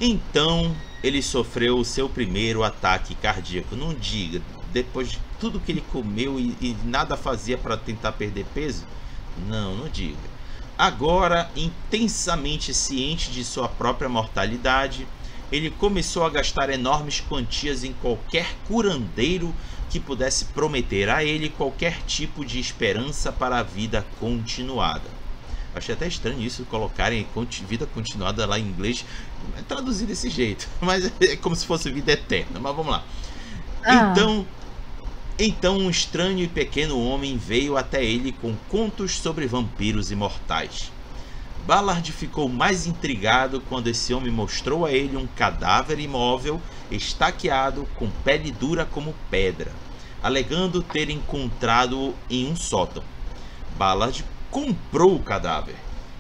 Então, ele sofreu o seu primeiro ataque cardíaco. Não diga, depois de tudo que ele comeu e, e nada fazia para tentar perder peso? Não, não diga. Agora, intensamente ciente de sua própria mortalidade, ele começou a gastar enormes quantias em qualquer curandeiro que pudesse prometer a ele qualquer tipo de esperança para a vida continuada. Achei até estranho isso, colocarem vida continuada lá em inglês, é traduzir desse jeito, [LAUGHS] mas é como se fosse vida eterna. Mas vamos lá. Ah. Então, então um estranho e pequeno homem veio até ele com contos sobre vampiros imortais. Ballard ficou mais intrigado quando esse homem mostrou a ele um cadáver imóvel, estaqueado, com pele dura como pedra, alegando ter encontrado-o em um sótão. Ballard comprou o cadáver,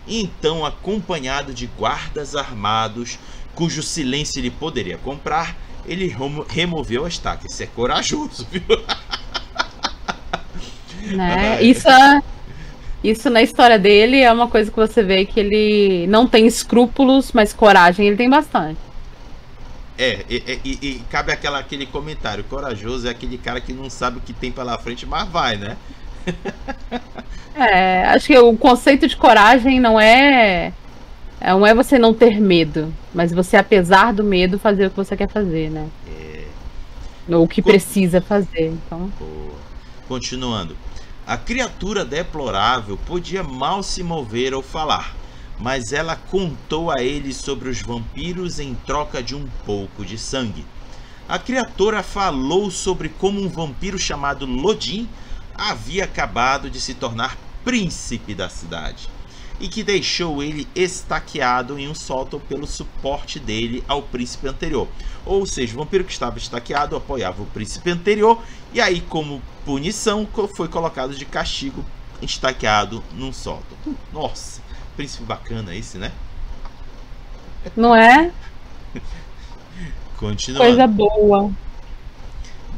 então, acompanhado de guardas armados, cujo silêncio ele poderia comprar, ele removeu a estaca. Isso é corajoso, viu? [LAUGHS] Né? Isso é isso na história dele é uma coisa que você vê que ele não tem escrúpulos, mas coragem ele tem bastante. É, e, e, e, cabe aquela, aquele comentário: corajoso é aquele cara que não sabe o que tem pela frente, mas vai, né? [LAUGHS] é, acho que o conceito de coragem não é. Não é você não ter medo, mas você, apesar do medo, fazer o que você quer fazer, né? É. Ou o que Con... precisa fazer. Então... Continuando. A criatura deplorável podia mal se mover ou falar, mas ela contou a ele sobre os vampiros em troca de um pouco de sangue. A criatura falou sobre como um vampiro chamado Lodin havia acabado de se tornar príncipe da cidade e que deixou ele estaqueado em um sótão pelo suporte dele ao príncipe anterior. Ou seja, o vampiro que estava estaqueado apoiava o príncipe anterior e aí, como punição, foi colocado de castigo estaqueado num sótão. Nossa, príncipe bacana esse, né? Não é? [LAUGHS] Continuando. Coisa boa.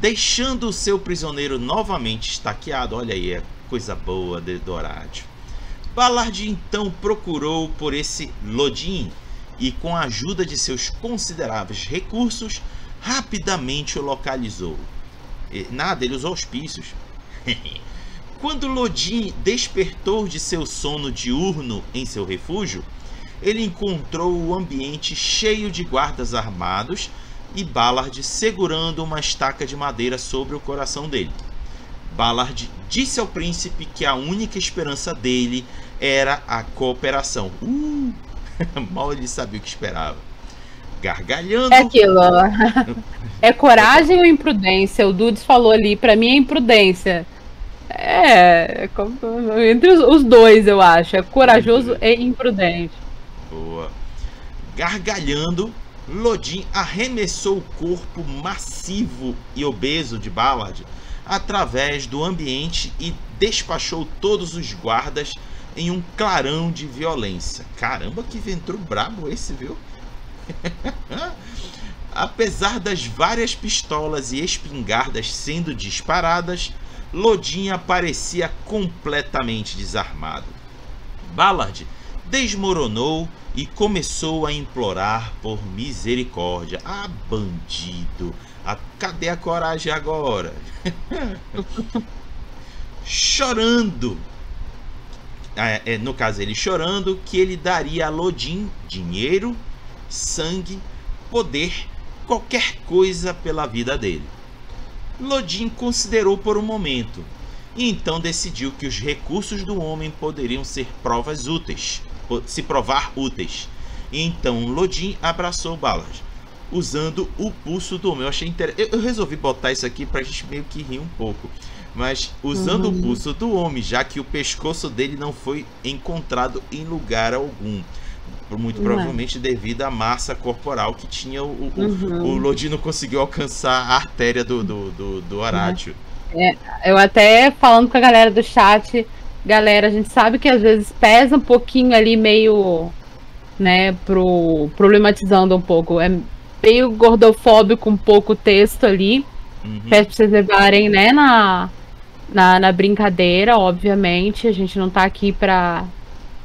Deixando o seu prisioneiro novamente estaqueado, olha aí, é coisa boa de Dorádio. Ballard então procurou por esse Lodin e, com a ajuda de seus consideráveis recursos, rapidamente o localizou. Nada, ele usou auspícios. [LAUGHS] Quando Lodin despertou de seu sono diurno em seu refúgio, ele encontrou o ambiente cheio de guardas armados e Ballard segurando uma estaca de madeira sobre o coração dele. Ballard disse ao príncipe que a única esperança dele era a cooperação. Uh, [LAUGHS] mal ele sabia o que esperava. Gargalhando. É aquilo. [LAUGHS] é coragem ou imprudência? O Dudes falou ali, para mim é imprudência. É, é entre os, dois, eu acho. É corajoso e imprudente. Boa. Gargalhando, Lodin arremessou o corpo massivo e obeso de Ballard através do ambiente e despachou todos os guardas em um clarão de violência. Caramba, que ventrou brabo esse, viu? [LAUGHS] Apesar das várias pistolas e espingardas sendo disparadas, Lodinha parecia completamente desarmado. Ballard desmoronou e começou a implorar por misericórdia. Ah, bandido! A, cadê a coragem agora? [LAUGHS] Chorando é, é, no caso ele chorando, que ele daria a Lodin dinheiro, sangue, poder, qualquer coisa pela vida dele. Lodin considerou por um momento e então decidiu que os recursos do homem poderiam ser provas úteis, se provar úteis. E então Lodin abraçou Ballard, usando o pulso do homem. Eu achei interessante. Eu resolvi botar isso aqui para a gente meio que rir um pouco mas usando uhum. o pulso do homem, já que o pescoço dele não foi encontrado em lugar algum. Muito uhum. provavelmente devido à massa corporal que tinha o, o, uhum. o Lodino conseguiu alcançar a artéria do, do, do, do Horácio. É, eu até falando com a galera do chat, galera, a gente sabe que às vezes pesa um pouquinho ali, meio, né, pro, problematizando um pouco. É meio gordofóbico um pouco o texto ali Uhum. Peço pra vocês levarem, né, na, na, na, brincadeira, obviamente. A gente não tá aqui pra,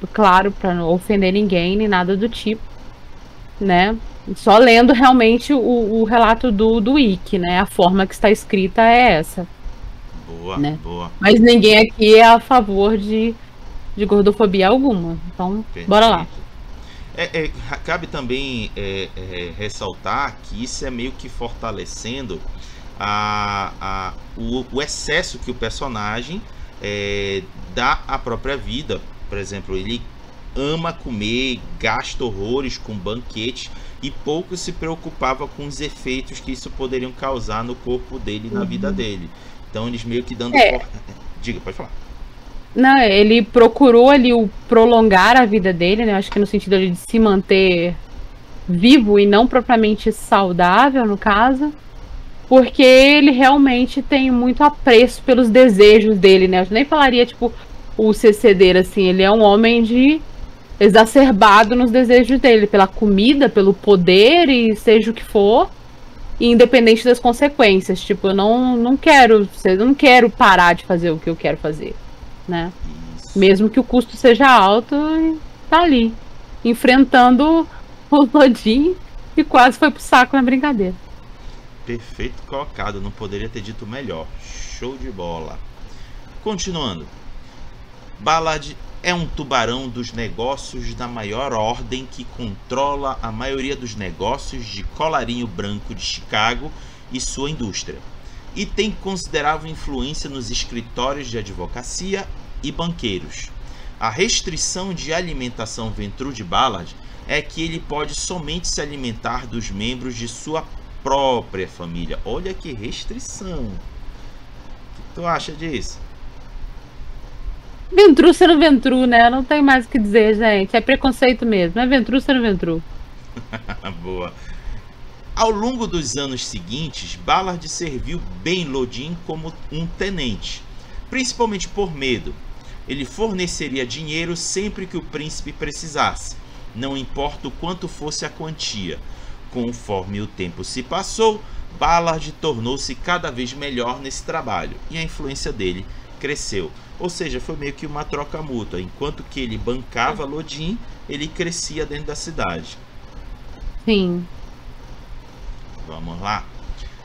claro, pra não ofender ninguém, nem nada do tipo, né? Só lendo realmente o, o relato do, do Wiki, né? A forma que está escrita é essa. Boa, né? boa. Mas ninguém aqui é a favor de, de gordofobia alguma. Então, Perfeito. bora lá. É, é, cabe também é, é, ressaltar que isso é meio que fortalecendo a, a, o, o excesso que o personagem é, dá à própria vida. Por exemplo, ele ama comer, gasta horrores com banquete e pouco se preocupava com os efeitos que isso poderiam causar no corpo dele e na uhum. vida dele. Então eles meio que dando. É. [LAUGHS] Diga, pode falar. Não, ele procurou ali o prolongar a vida dele, né? Acho que no sentido de se manter vivo e não propriamente saudável, no caso. Porque ele realmente tem muito apreço pelos desejos dele, né? Eu nem falaria, tipo, o CCD, assim. Ele é um homem de exacerbado nos desejos dele, pela comida, pelo poder e seja o que for, independente das consequências. Tipo, eu não, não quero, eu não quero parar de fazer o que eu quero fazer, né? Mesmo que o custo seja alto, tá ali, enfrentando [LAUGHS] o Lodin e quase foi pro saco na brincadeira. Perfeito colocado, não poderia ter dito melhor. Show de bola. Continuando. Ballad é um tubarão dos negócios da maior ordem que controla a maioria dos negócios de colarinho branco de Chicago e sua indústria, e tem considerável influência nos escritórios de advocacia e banqueiros. A restrição de alimentação Ventru de Ballard é que ele pode somente se alimentar dos membros de sua própria família. Olha que restrição. O que tu acha disso? Ventru sendo Ventru, né? Não tem mais o que dizer, gente. É preconceito mesmo. É Ventru sendo Ventru. [LAUGHS] Boa. Ao longo dos anos seguintes, Ballard serviu bem Lodin como um tenente, principalmente por medo. Ele forneceria dinheiro sempre que o príncipe precisasse, não importa o quanto fosse a quantia. Conforme o tempo se passou, Ballard tornou-se cada vez melhor nesse trabalho e a influência dele cresceu. Ou seja, foi meio que uma troca mútua. Enquanto que ele bancava Lodin, ele crescia dentro da cidade. Sim. Vamos lá.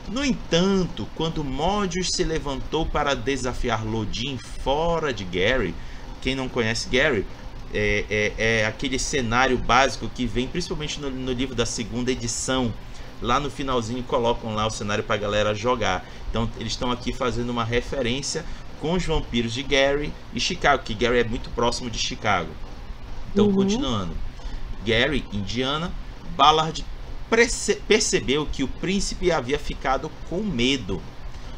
No entanto, quando Modius se levantou para desafiar Lodin fora de Gary, quem não conhece Gary, é, é, é aquele cenário básico que vem principalmente no, no, livro da segunda edição. Lá no finalzinho colocam lá o cenário para a galera jogar. Então eles estão aqui fazendo uma referência com os vampiros de Gary e Chicago, que Gary é muito próximo de Chicago. Então, uhum. continuando. Gary, Indiana, Ballard percebeu que o príncipe havia ficado com medo.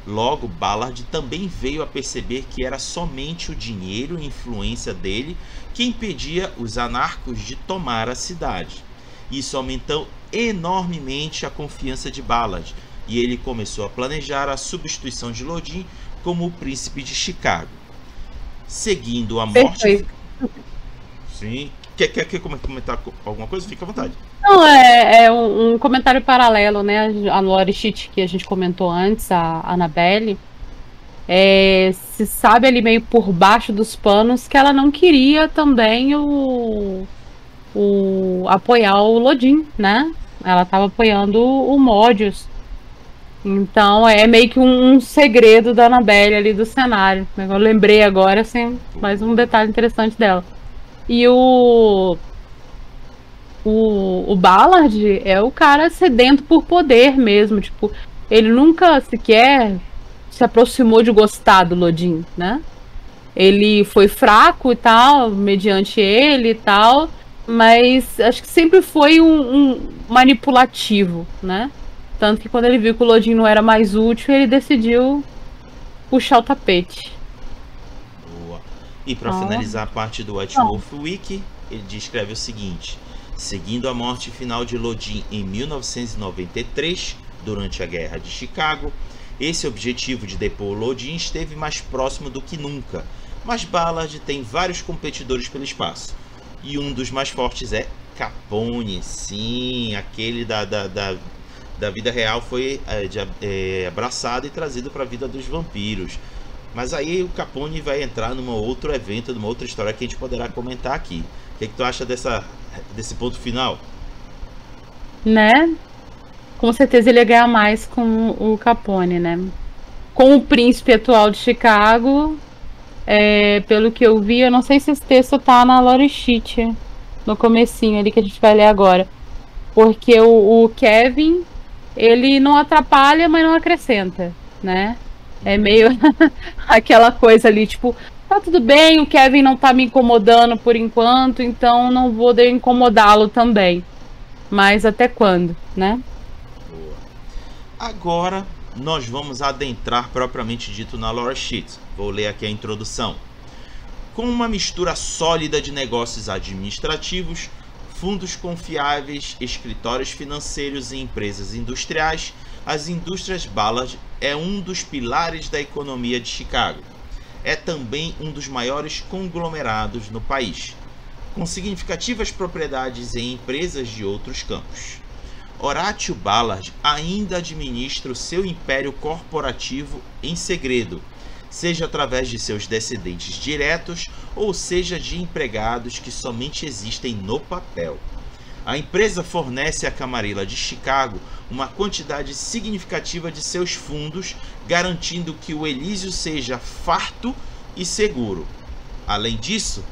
Logo, Ballard também veio a perceber que era somente o dinheiro e influência dele que impedia os anarcos de tomar a cidade. Isso aumentou enormemente a confiança de Ballard, e ele começou a planejar a substituição de Lodin como o príncipe de Chicago. Seguindo a morte. Perfeito. Sim. Quer, quer, quer comentar alguma coisa? Fica à vontade. Não, é, é um, um, comentário paralelo, né? A Lori Chit, que a gente comentou antes, a Annabelle. É, se sabe ali meio por baixo dos panos que ela não queria também o, o apoiar o Lodin, né? Ela estava apoiando o Modius. Então é meio que um, segredo da Annabelle ali do cenário. Eu lembrei agora, assim, mais um detalhe interessante dela. E o. O, o Ballard é o cara sedento por poder mesmo. Tipo, ele nunca sequer se aproximou de gostar do Lodin, né? Ele foi fraco e tal, mediante ele e tal, mas acho que sempre foi um, um manipulativo, né? Tanto que quando ele viu que o Lodin não era mais útil, ele decidiu puxar o tapete. Boa. E para ah. finalizar a parte do White Wolf Wiki, ele descreve o seguinte: seguindo a morte final de Lodin em 1993, durante a Guerra de Chicago, esse objetivo de depor Lodin esteve mais próximo do que nunca. Mas Ballard tem vários competidores pelo espaço. E um dos mais fortes é Capone, sim, aquele da, da, da da vida real foi é, de, é, abraçado e trazido para a vida dos vampiros. Mas aí o Capone vai entrar num outro evento, numa outra história que a gente poderá comentar aqui. O que, que tu acha dessa, desse ponto final? Né? Com certeza ele ia ganhar mais com o Capone, né? Com o príncipe atual de Chicago, é, pelo que eu vi, eu não sei se esse texto tá na Lore Sheet, no comecinho ali que a gente vai ler agora. Porque o, o Kevin, ele não atrapalha, mas não acrescenta, né? É meio [LAUGHS] aquela coisa ali, tipo, tá tudo bem, o Kevin não tá me incomodando por enquanto, então não vou incomodá-lo também. Mas até quando, né? Boa. Agora nós vamos adentrar propriamente dito na lore sheet. Vou ler aqui a introdução. Com uma mistura sólida de negócios administrativos, fundos confiáveis, escritórios financeiros e empresas industriais, as indústrias Ballard é um dos pilares da economia de Chicago. É também um dos maiores conglomerados no país, com significativas propriedades em empresas de outros campos. Horatio Ballard ainda administra o seu império corporativo em segredo, seja através de seus descendentes diretos ou seja de empregados que somente existem no papel. A empresa fornece à Camarilla de Chicago uma quantidade significativa de seus fundos, garantindo que o Elísio seja farto e seguro. Além disso,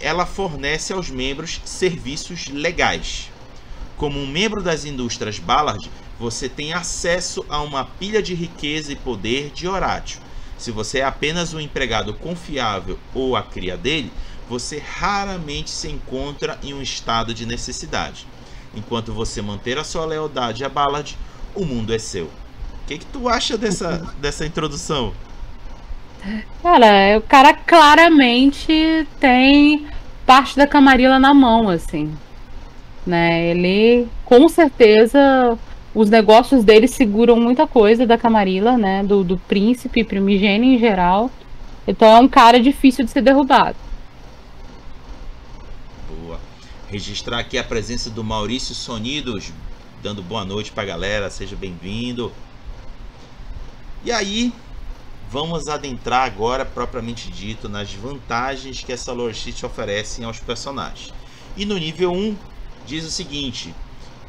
ela fornece aos membros serviços legais. Como um membro das indústrias Ballard, você tem acesso a uma pilha de riqueza e poder de Horatio. Se você é apenas um empregado confiável ou a cria dele, você raramente se encontra em um estado de necessidade. Enquanto você manter a sua lealdade a Ballard, o mundo é seu. O que, que tu acha dessa, [LAUGHS] dessa introdução? Cara, o cara claramente tem parte da Camarilla na mão, assim né? Ele, com certeza, os negócios dele seguram muita coisa da Camarilla, né? Do, do príncipe primigênio em geral. Então é um cara difícil de ser derrubado. Boa. Registrar aqui a presença do Maurício Sonidos, dando boa noite pra galera, seja bem-vindo. E aí, vamos adentrar agora, propriamente dito, nas vantagens que essa lore oferece aos personagens. E no nível 1, diz o seguinte: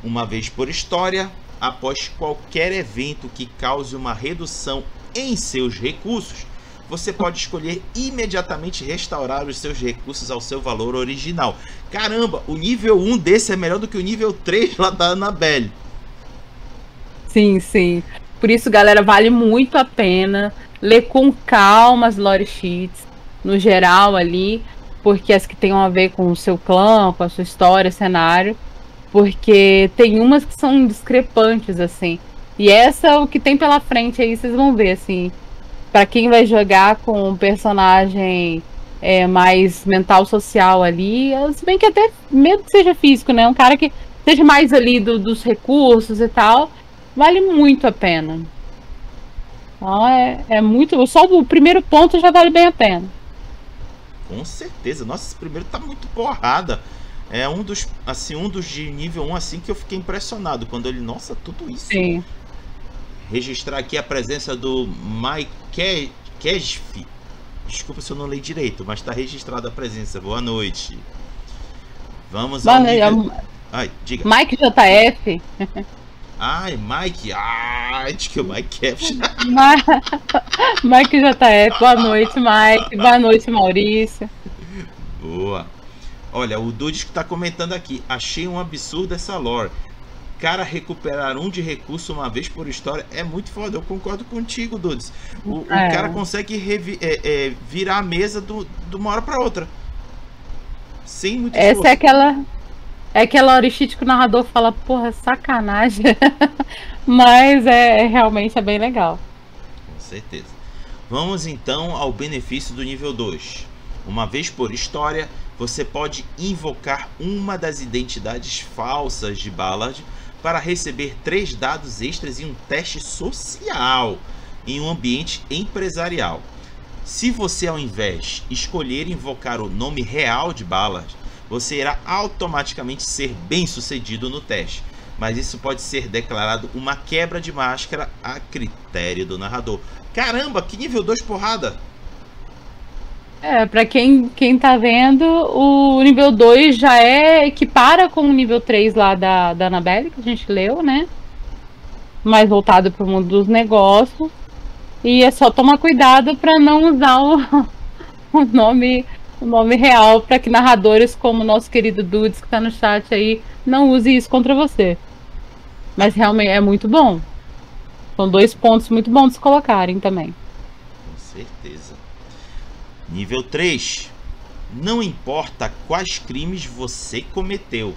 uma vez por história, após qualquer evento que cause uma redução em seus recursos, você pode escolher imediatamente restaurar os seus recursos ao seu valor original. Caramba, o nível 1 desse é melhor do que o nível 3 lá da Annabelle. Sim, sim. Por isso, galera, vale muito a pena ler com calma as lore sheets, no geral ali, porque as que tenham a ver com o seu clã, com a sua história, cenário, porque tem umas que são discrepantes assim. E essa é o que tem pela frente aí, vocês vão ver assim. Para quem vai jogar com um personagem é, mais mental social ali, se bem que até mesmo que seja físico, né? Um cara que seja mais ali do, dos recursos e tal, vale muito a pena. Então é, é muito. Só o primeiro ponto já vale bem a pena. Com certeza. Nossa, esse primeiro tá muito porrada. É um dos, assim, um dos de nível 1 assim que eu fiquei impressionado quando ele, nossa, tudo isso. Sim. Registrar aqui a presença do Mike Keshf. Desculpa se eu não leio direito, mas está registrada a presença. Boa noite. Vamos ao nível... Ai, diga. Mike JF. [LAUGHS] Ai, Mike. Ai, acho que o Mike Cash. [LAUGHS] Mike JF, boa noite, Mike. Boa noite, Maurício. Boa. Olha, o Dudes que tá comentando aqui. Achei um absurdo essa lore. Cara, recuperar um de recurso uma vez por história é muito foda. Eu concordo contigo, Dudes. O, é. o cara consegue revi, é, é, virar a mesa do, de uma hora para outra. Sem muito Essa esforço. é aquela é aquela orixite que o narrador fala, porra, sacanagem. [LAUGHS] Mas é, é realmente é bem legal. Com certeza. Vamos então ao benefício do nível 2. Uma vez por história, você pode invocar uma das identidades falsas de Ballard para receber três dados extras e um teste social em um ambiente empresarial. Se você, ao invés, escolher invocar o nome real de Ballard, você irá automaticamente ser bem sucedido no teste. mas isso pode ser declarado uma quebra de máscara a critério do narrador. Caramba, que nível 2 porrada! É, pra quem, quem tá vendo, o nível 2 já é equipara com o nível 3 lá da, da Annabelle, que a gente leu, né? Mais voltado pro mundo dos negócios. E é só tomar cuidado para não usar o, [LAUGHS] o, nome o nome real para que narradores como o nosso querido Dudes que tá no chat aí não use isso contra você. Mas realmente é muito bom. São dois pontos muito bons de se colocarem também. Com certeza. Nível 3. Não importa quais crimes você cometeu,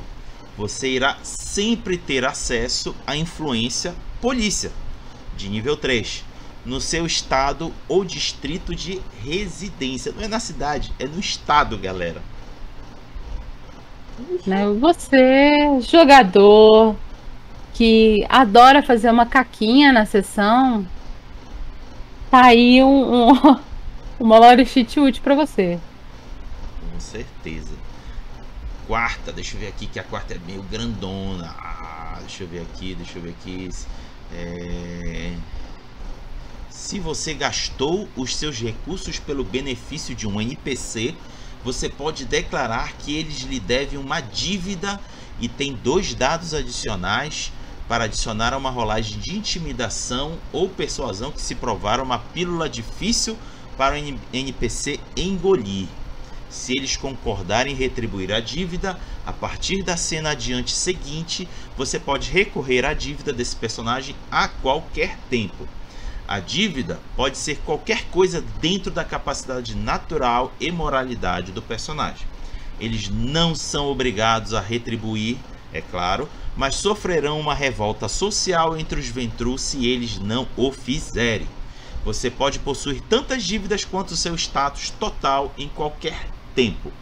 você irá sempre ter acesso à influência polícia de nível 3 no seu estado ou distrito de residência. Não é na cidade, é no estado, galera. Né, você, jogador que adora fazer uma caquinha na sessão, tá aí um, um, uma lore cheat útil pra você. Com certeza. Quarta, deixa eu ver aqui que a quarta é meio grandona. Ah, deixa eu ver aqui, deixa eu ver aqui. É... Se você gastou os seus recursos pelo benefício de um NPC, você pode declarar que eles lhe devem uma dívida e tem dois dados adicionais para adicionar a uma rolagem de intimidação ou persuasão que se provar uma pílula difícil para o NPC engolir. Se eles concordarem em retribuir a dívida, a partir da cena adiante seguinte, você pode recorrer à dívida desse personagem a qualquer tempo. A dívida pode ser qualquer coisa dentro da capacidade natural e moralidade do personagem. Eles não são obrigados a retribuir, é claro, mas sofrerão uma revolta social entre os Ventru se eles não o fizerem. Você pode possuir tantas dívidas quanto o seu status total em qualquer tempo.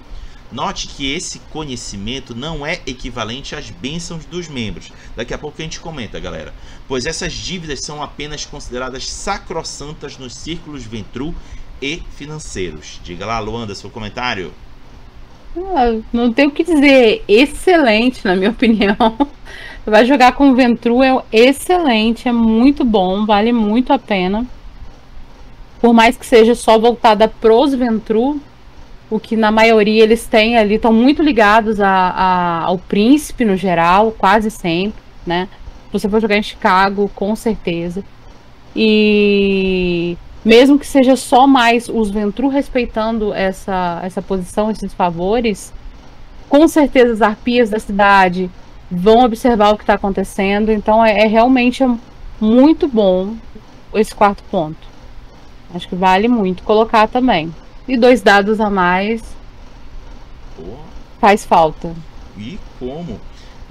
Note que esse conhecimento não é equivalente às bênçãos dos membros. Daqui a pouco a gente comenta, galera. Pois essas dívidas são apenas consideradas sacrossantas nos círculos ventru e financeiros. Diga lá, Luanda, seu comentário. Ah, não tenho o que dizer. Excelente, na minha opinião. Vai jogar com o Ventru é excelente, é muito bom, vale muito a pena. Por mais que seja só voltada pros Ventru, o que na maioria eles têm ali, estão muito ligados a, a, ao príncipe no geral, quase sempre, né? Se você for jogar em Chicago, com certeza. E mesmo que seja só mais os Ventru respeitando essa, essa posição, esses favores, com certeza as arpias da cidade vão observar o que está acontecendo. Então é, é realmente muito bom esse quarto ponto. Acho que vale muito colocar também. E dois dados a mais. Porra. Faz falta. E como?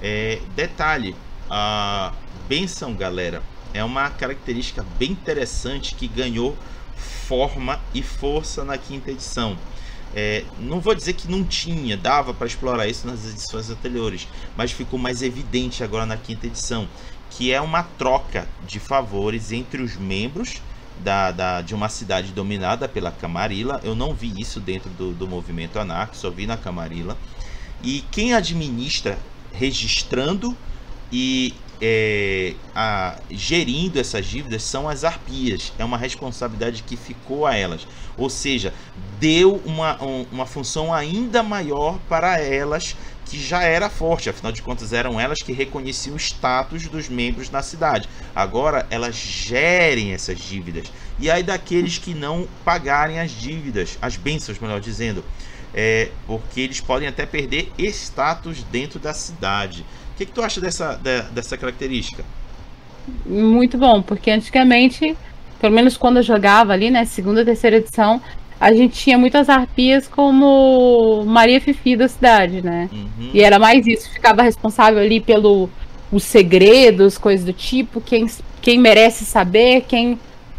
É, detalhe, a benção, galera, é uma característica bem interessante que ganhou forma e força na quinta edição. É, não vou dizer que não tinha, dava para explorar isso nas edições anteriores, mas ficou mais evidente agora na quinta edição, que é uma troca de favores entre os membros da, da, de uma cidade dominada pela Camarilla. Eu não vi isso dentro do, do movimento anarco, só vi na Camarilla. E quem administra, registrando e é, a, gerindo essas dívidas são as arpias. É uma responsabilidade que ficou a elas. Ou seja, deu uma, um, uma função ainda maior para elas que já era forte, afinal de contas eram elas que reconheciam o status dos membros na cidade. Agora elas gerem essas dívidas. E aí daqueles que não pagarem as dívidas, as bênçãos, melhor dizendo, é, porque eles podem até perder status dentro da cidade. O que, que tu acha dessa, dessa característica? Muito bom, porque antigamente, pelo menos quando eu jogava ali, né, segunda, terceira edição, a gente tinha muitas arpias como Maria Fifi da cidade, né? Uhum. E era mais isso, ficava responsável ali pelo os segredos, coisas do tipo, quem, quem merece saber, quem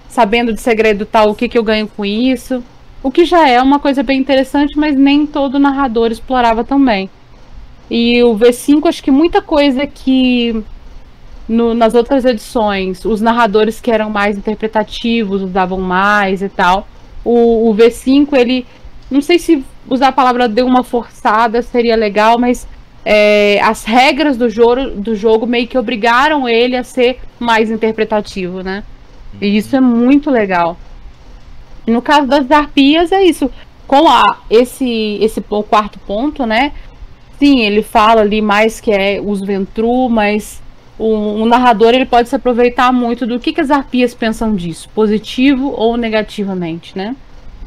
sabendo de segredo tal, o que, que eu ganho com isso. O que já é uma coisa bem interessante, mas nem todo narrador explorava também. E o V5, acho que muita coisa que no, nas outras edições, os narradores que eram mais interpretativos usavam mais e tal o, o V5, ele. Não sei se usar a palavra deu uma forçada seria legal, mas é, as regras do jogo, do jogo meio que obrigaram ele a ser mais interpretativo, né? E isso é muito legal. No caso das arpias é isso. Com a, esse, esse quarto ponto, né? Sim, ele fala ali mais que é os Ventru, mas o, o, narrador ele pode se aproveitar muito do que, que as arpias pensam disso, positivo ou negativamente, né?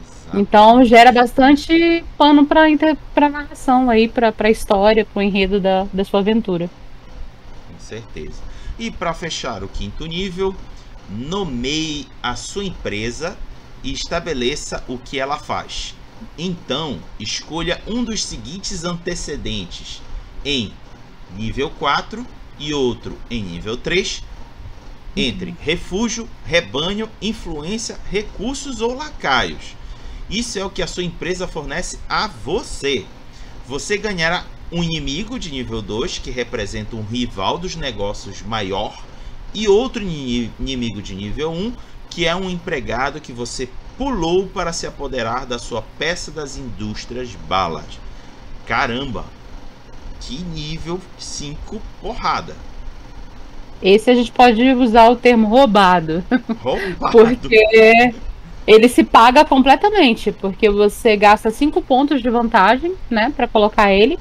Exato. Então gera bastante pano para para narração aí, para a história, para o enredo da, da sua aventura. Com certeza. E para fechar o quinto nível, nomeie a sua empresa e estabeleça o que ela faz. Então, escolha um dos seguintes antecedentes em nível 4 e outro em nível 3, entre uhum. refúgio, rebanho, influência, recursos ou lacaios. Isso é o que a sua empresa fornece a você. Você ganhará um inimigo de nível 2 que representa um rival dos negócios maior e outro inimigo de nível 1 que é um empregado que você pulou para se apoderar da sua peça das indústrias Ballard. Caramba! Que nível 5 porrada! Esse a gente pode usar o termo roubado. Roubado. porque ele se paga completamente, porque você gasta 5 pontos de vantagem, né, para colocar ele.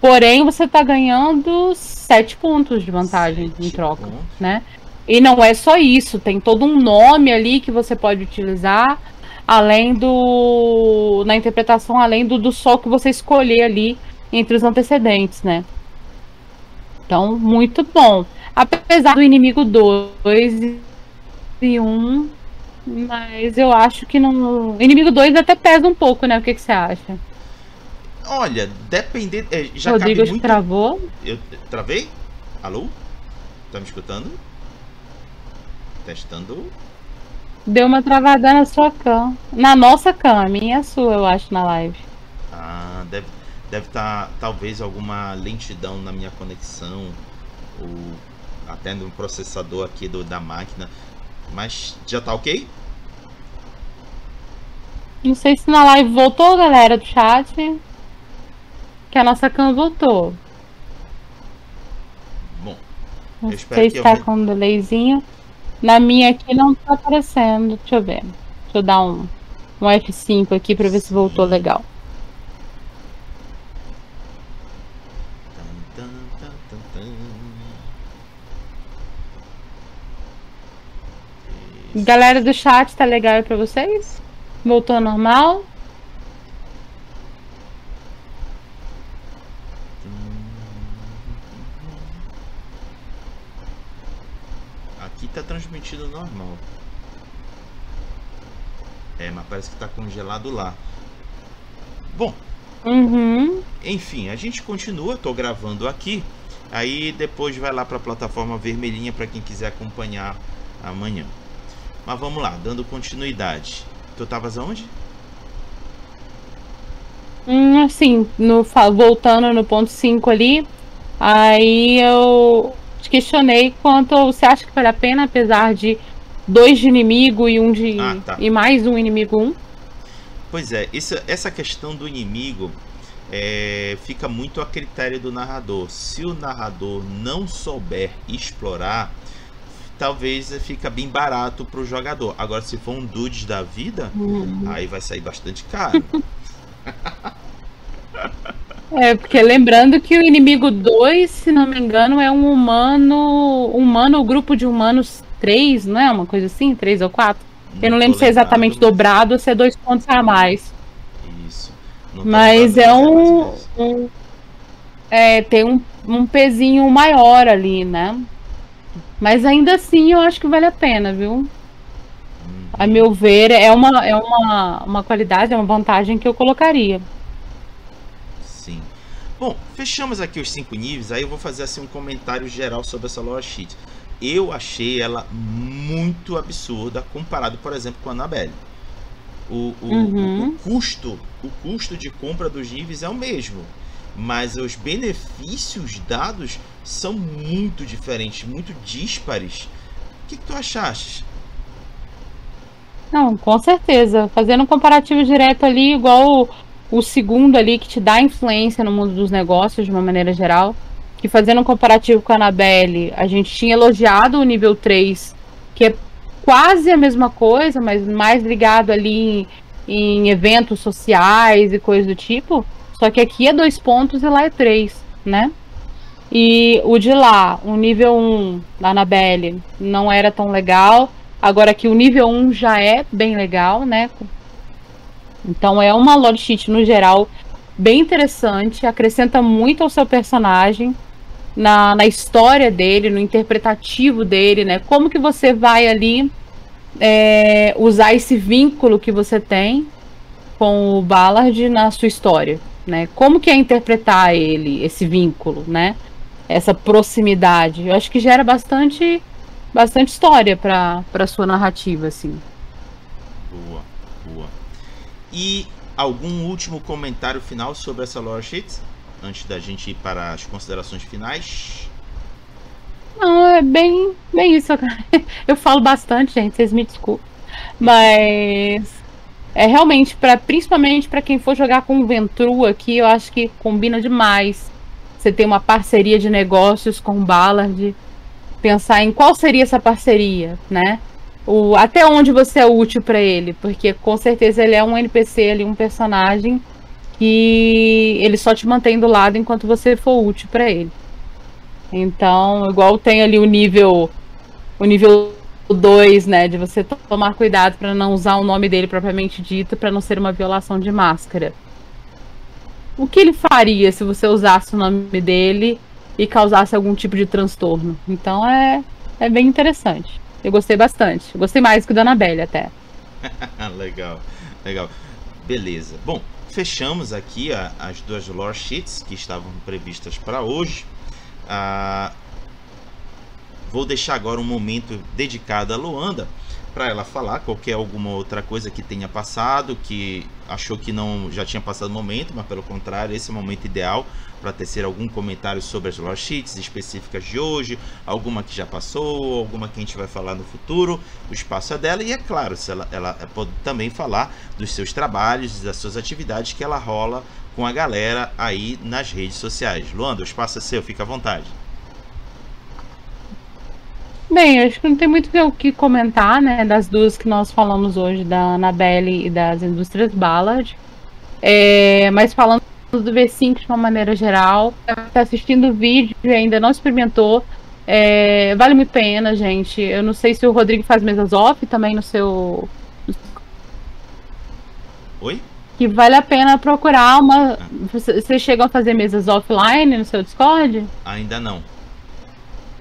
Porém, você está ganhando 7 pontos de vantagem em troca, pontos. né? E não é só isso, tem todo um nome ali que você pode utilizar, além do. na interpretação, além do, do sol que você escolher ali entre os antecedentes, né? Então, muito bom. Apesar do inimigo 2 e 1, um, mas eu acho que não. Inimigo 2 até pesa um pouco, né? O que, que você acha? Olha, depender. É, já Rodrigo cabe muito... travou? Eu travei? Alô? Tá me escutando? Testando. Deu uma travada na sua cam. Na nossa cam, a minha a sua, eu acho, na live. Ah, deve deve estar tá, talvez alguma lentidão na minha conexão ou até no processador aqui do, da máquina. Mas já tá ok? Não sei se na live voltou, galera do chat. Que a nossa cam voltou. Bom, não sei se tá eu... com um delayzinho. Na minha aqui não tá aparecendo. Deixa eu ver. Deixa eu dar um, um F5 aqui pra ver se voltou legal. Galera do chat, tá legal aí pra vocês? Voltou ao normal? Aqui tá transmitido normal. É, mas parece que tá congelado lá. Bom. Uhum. Enfim, a gente continua. Tô gravando aqui. Aí depois vai lá para a plataforma vermelhinha para quem quiser acompanhar amanhã. Mas vamos lá, dando continuidade. Tu estavas aonde? Hum, assim, no, voltando no ponto 5 ali, aí eu te questionei quanto você acha que vale a pena, apesar de dois de inimigo e um de. Ah, tá. e mais um inimigo um. Pois é, isso, essa questão do inimigo é, fica muito a critério do narrador. Se o narrador não souber explorar, talvez fica bem barato para o jogador. Agora, se for um dudes da vida, uhum. aí vai sair bastante caro. [LAUGHS] [LAUGHS] é, porque lembrando que o inimigo 2, se não me engano, é um humano. Humano, o grupo de humanos 3, não é? Uma coisa assim? 3 ou 4? Eu não lembro se é exatamente mas... dobrado ou se é dois pontos a mais. Isso. Mas é um, um. é, tem um, um pezinho maior ali, né? Mas ainda assim eu acho que vale a pena, viu? A meu ver, é uma, é uma, uma qualidade, é uma vantagem que eu colocaria. Sim. Bom, fechamos aqui os cinco níveis. Aí eu vou fazer assim um comentário geral sobre essa loja sheet. Eu achei ela muito absurda comparado, por exemplo, com a Annabelle. O, o, uhum. o, o, custo, o custo de compra dos níveis é o mesmo, mas os benefícios dados são muito diferentes, muito díspares. O que, que tu achaste? Não, com certeza. Fazendo um comparativo direto ali, igual o segundo ali que te dá influência no mundo dos negócios de uma maneira geral. Que fazendo um comparativo com a Annabelle, a gente tinha elogiado o nível 3, que é quase a mesma coisa, mas mais ligado ali em, em eventos sociais e coisas do tipo. Só que aqui é dois pontos e lá é três, né? E o de lá, o nível 1 da Annabelle, não era tão legal. Agora aqui o nível 1 já é bem legal, né? Então é uma lore sheet no geral bem interessante, acrescenta muito ao seu personagem, na, na história dele, no interpretativo dele, né? Como que você vai ali é, usar esse vínculo que você tem com o Ballard na sua história, né? Como que é interpretar ele, esse vínculo, né? Essa proximidade. Eu acho que gera bastante bastante história para para sua narrativa, assim. Boa, boa. E algum último comentário final sobre essa lore sheet antes da gente ir para as considerações finais? Não, é bem, bem isso. [LAUGHS] Eu falo bastante, gente, vocês me desculpem. Mas é realmente para principalmente para quem for jogar com o Ventru aqui, eu acho que combina demais. Você ter uma parceria de negócios com o Ballard, pensar em qual seria essa parceria, né? O, até onde você é útil para ele, porque com certeza ele é um NPC ali, um personagem que ele só te mantém do lado enquanto você for útil para ele. Então, igual tem ali o nível o nível 2, né, de você tomar cuidado para não usar o nome dele propriamente dito, para não ser uma violação de máscara. O que ele faria se você usasse o nome dele e causasse algum tipo de transtorno? Então é é bem interessante. Eu gostei bastante. Eu gostei mais que o da Anabelle até. [LAUGHS] legal, legal. Beleza. Bom, fechamos aqui a, as duas lore sheets que estavam previstas para hoje. Ah, vou deixar agora um momento dedicado a Luanda para ela falar qualquer alguma outra coisa que tenha passado, que achou que não já tinha passado o momento, mas pelo contrário, esse é o momento ideal para tecer algum comentário sobre as lore sheets específicas de hoje, alguma que já passou, alguma que a gente vai falar no futuro. O espaço é dela e é claro, se ela, ela pode também falar dos seus trabalhos, das suas atividades que ela rola com a galera aí nas redes sociais. Luanda, o espaço é seu, fica à vontade. Bem, acho que não tem muito o que comentar, né, das duas que nós falamos hoje, da Anabelle e das indústrias Ballard. É, mas falando do V5 de uma maneira geral, está assistindo o vídeo e ainda não experimentou, é, vale muito a pena, gente. Eu não sei se o Rodrigo faz mesas off também no seu. Oi? que vale a pena procurar uma. Vocês chegam a fazer mesas offline no seu Discord? Ainda não.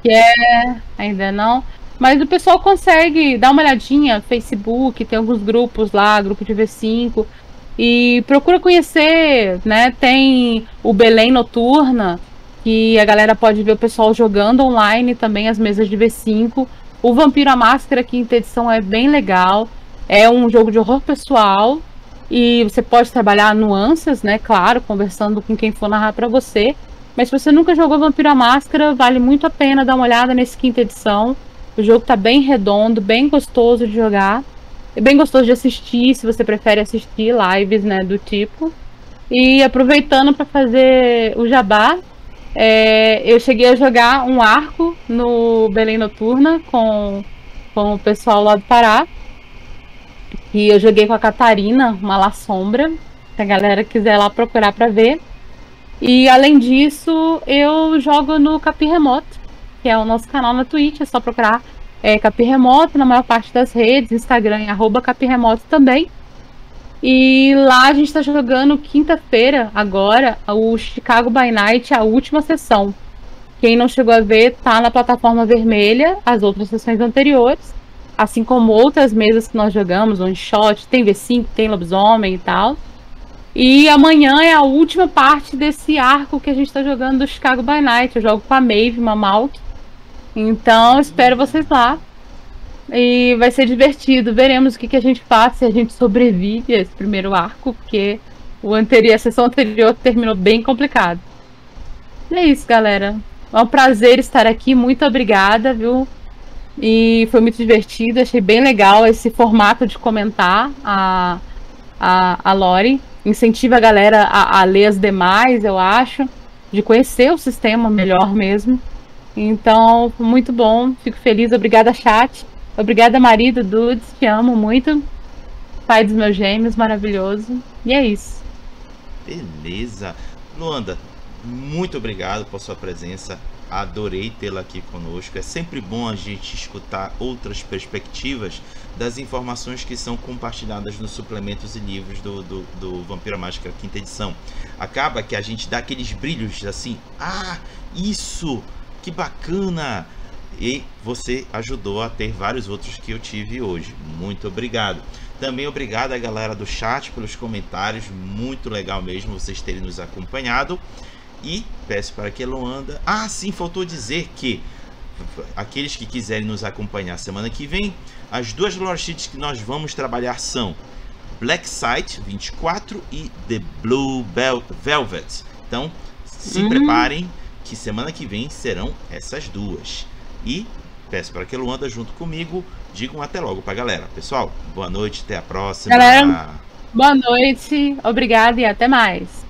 Que é. Ainda não. Mas o pessoal consegue dar uma olhadinha, Facebook, tem alguns grupos lá, grupo de V5. E procura conhecer, né? Tem o Belém Noturna, que a galera pode ver o pessoal jogando online também as mesas de V5. O Vampiro a Máscara, quinta edição, é bem legal. É um jogo de horror pessoal, e você pode trabalhar nuances, né? Claro, conversando com quem for narrar para você. Mas se você nunca jogou Vampiro à Máscara, vale muito a pena dar uma olhada nesse quinta edição. O jogo tá bem redondo, bem gostoso de jogar. É bem gostoso de assistir, se você prefere assistir lives, né, do tipo. E aproveitando para fazer o jabá, é, eu cheguei a jogar um arco no Belém Noturna com, com o pessoal lá do Pará. E eu joguei com a Catarina, uma La Sombra. Se a galera quiser lá procurar para ver. E além disso, eu jogo no Capi Remoto, que é o nosso canal na Twitch. É só procurar é, Capi Remoto na maior parte das redes, Instagram e arroba Capi Remoto também. E lá a gente está jogando quinta-feira, agora, o Chicago by Night, a última sessão. Quem não chegou a ver, tá na plataforma vermelha, as outras sessões anteriores assim como outras mesas que nós jogamos, One Shot, tem V5, tem Lobisomem e tal. E amanhã é a última parte desse arco que a gente está jogando do Chicago by Night. Eu jogo com a Maeve, uma Malk. Então, espero vocês lá. E vai ser divertido. Veremos o que, que a gente faz, se a gente sobrevive a esse primeiro arco, porque o anterior, a sessão anterior terminou bem complicado. E é isso, galera. É um prazer estar aqui. Muito obrigada, viu? E foi muito divertido, achei bem legal esse formato de comentar a, a, a Lore. Incentiva a galera a, a ler as demais, eu acho, de conhecer o sistema melhor mesmo. Então, muito bom, fico feliz. Obrigada, chat. Obrigada, marido, Dudes, te amo muito. Pai dos meus gêmeos, maravilhoso. E é isso. Beleza. Luanda, muito obrigado por sua presença. Adorei tê-la aqui conosco. É sempre bom a gente escutar outras perspectivas das informações que são compartilhadas nos suplementos e livros do, do, do Vampira Mágica quinta edição. Acaba que a gente dá aqueles brilhos assim, ah, isso, que bacana! E você ajudou a ter vários outros que eu tive hoje. Muito obrigado. Também obrigado a galera do chat pelos comentários, muito legal mesmo vocês terem nos acompanhado. E peço para que Luanda. Ah, sim, faltou dizer que aqueles que quiserem nos acompanhar semana que vem, as duas lore sheets que nós vamos trabalhar são Black Sight 24 e The Blue Velvet. Então, se uhum. preparem que semana que vem serão essas duas. E peço para que Luanda junto comigo digam até logo para a galera. Pessoal, boa noite, até a próxima. Galera, boa noite, obrigado e até mais.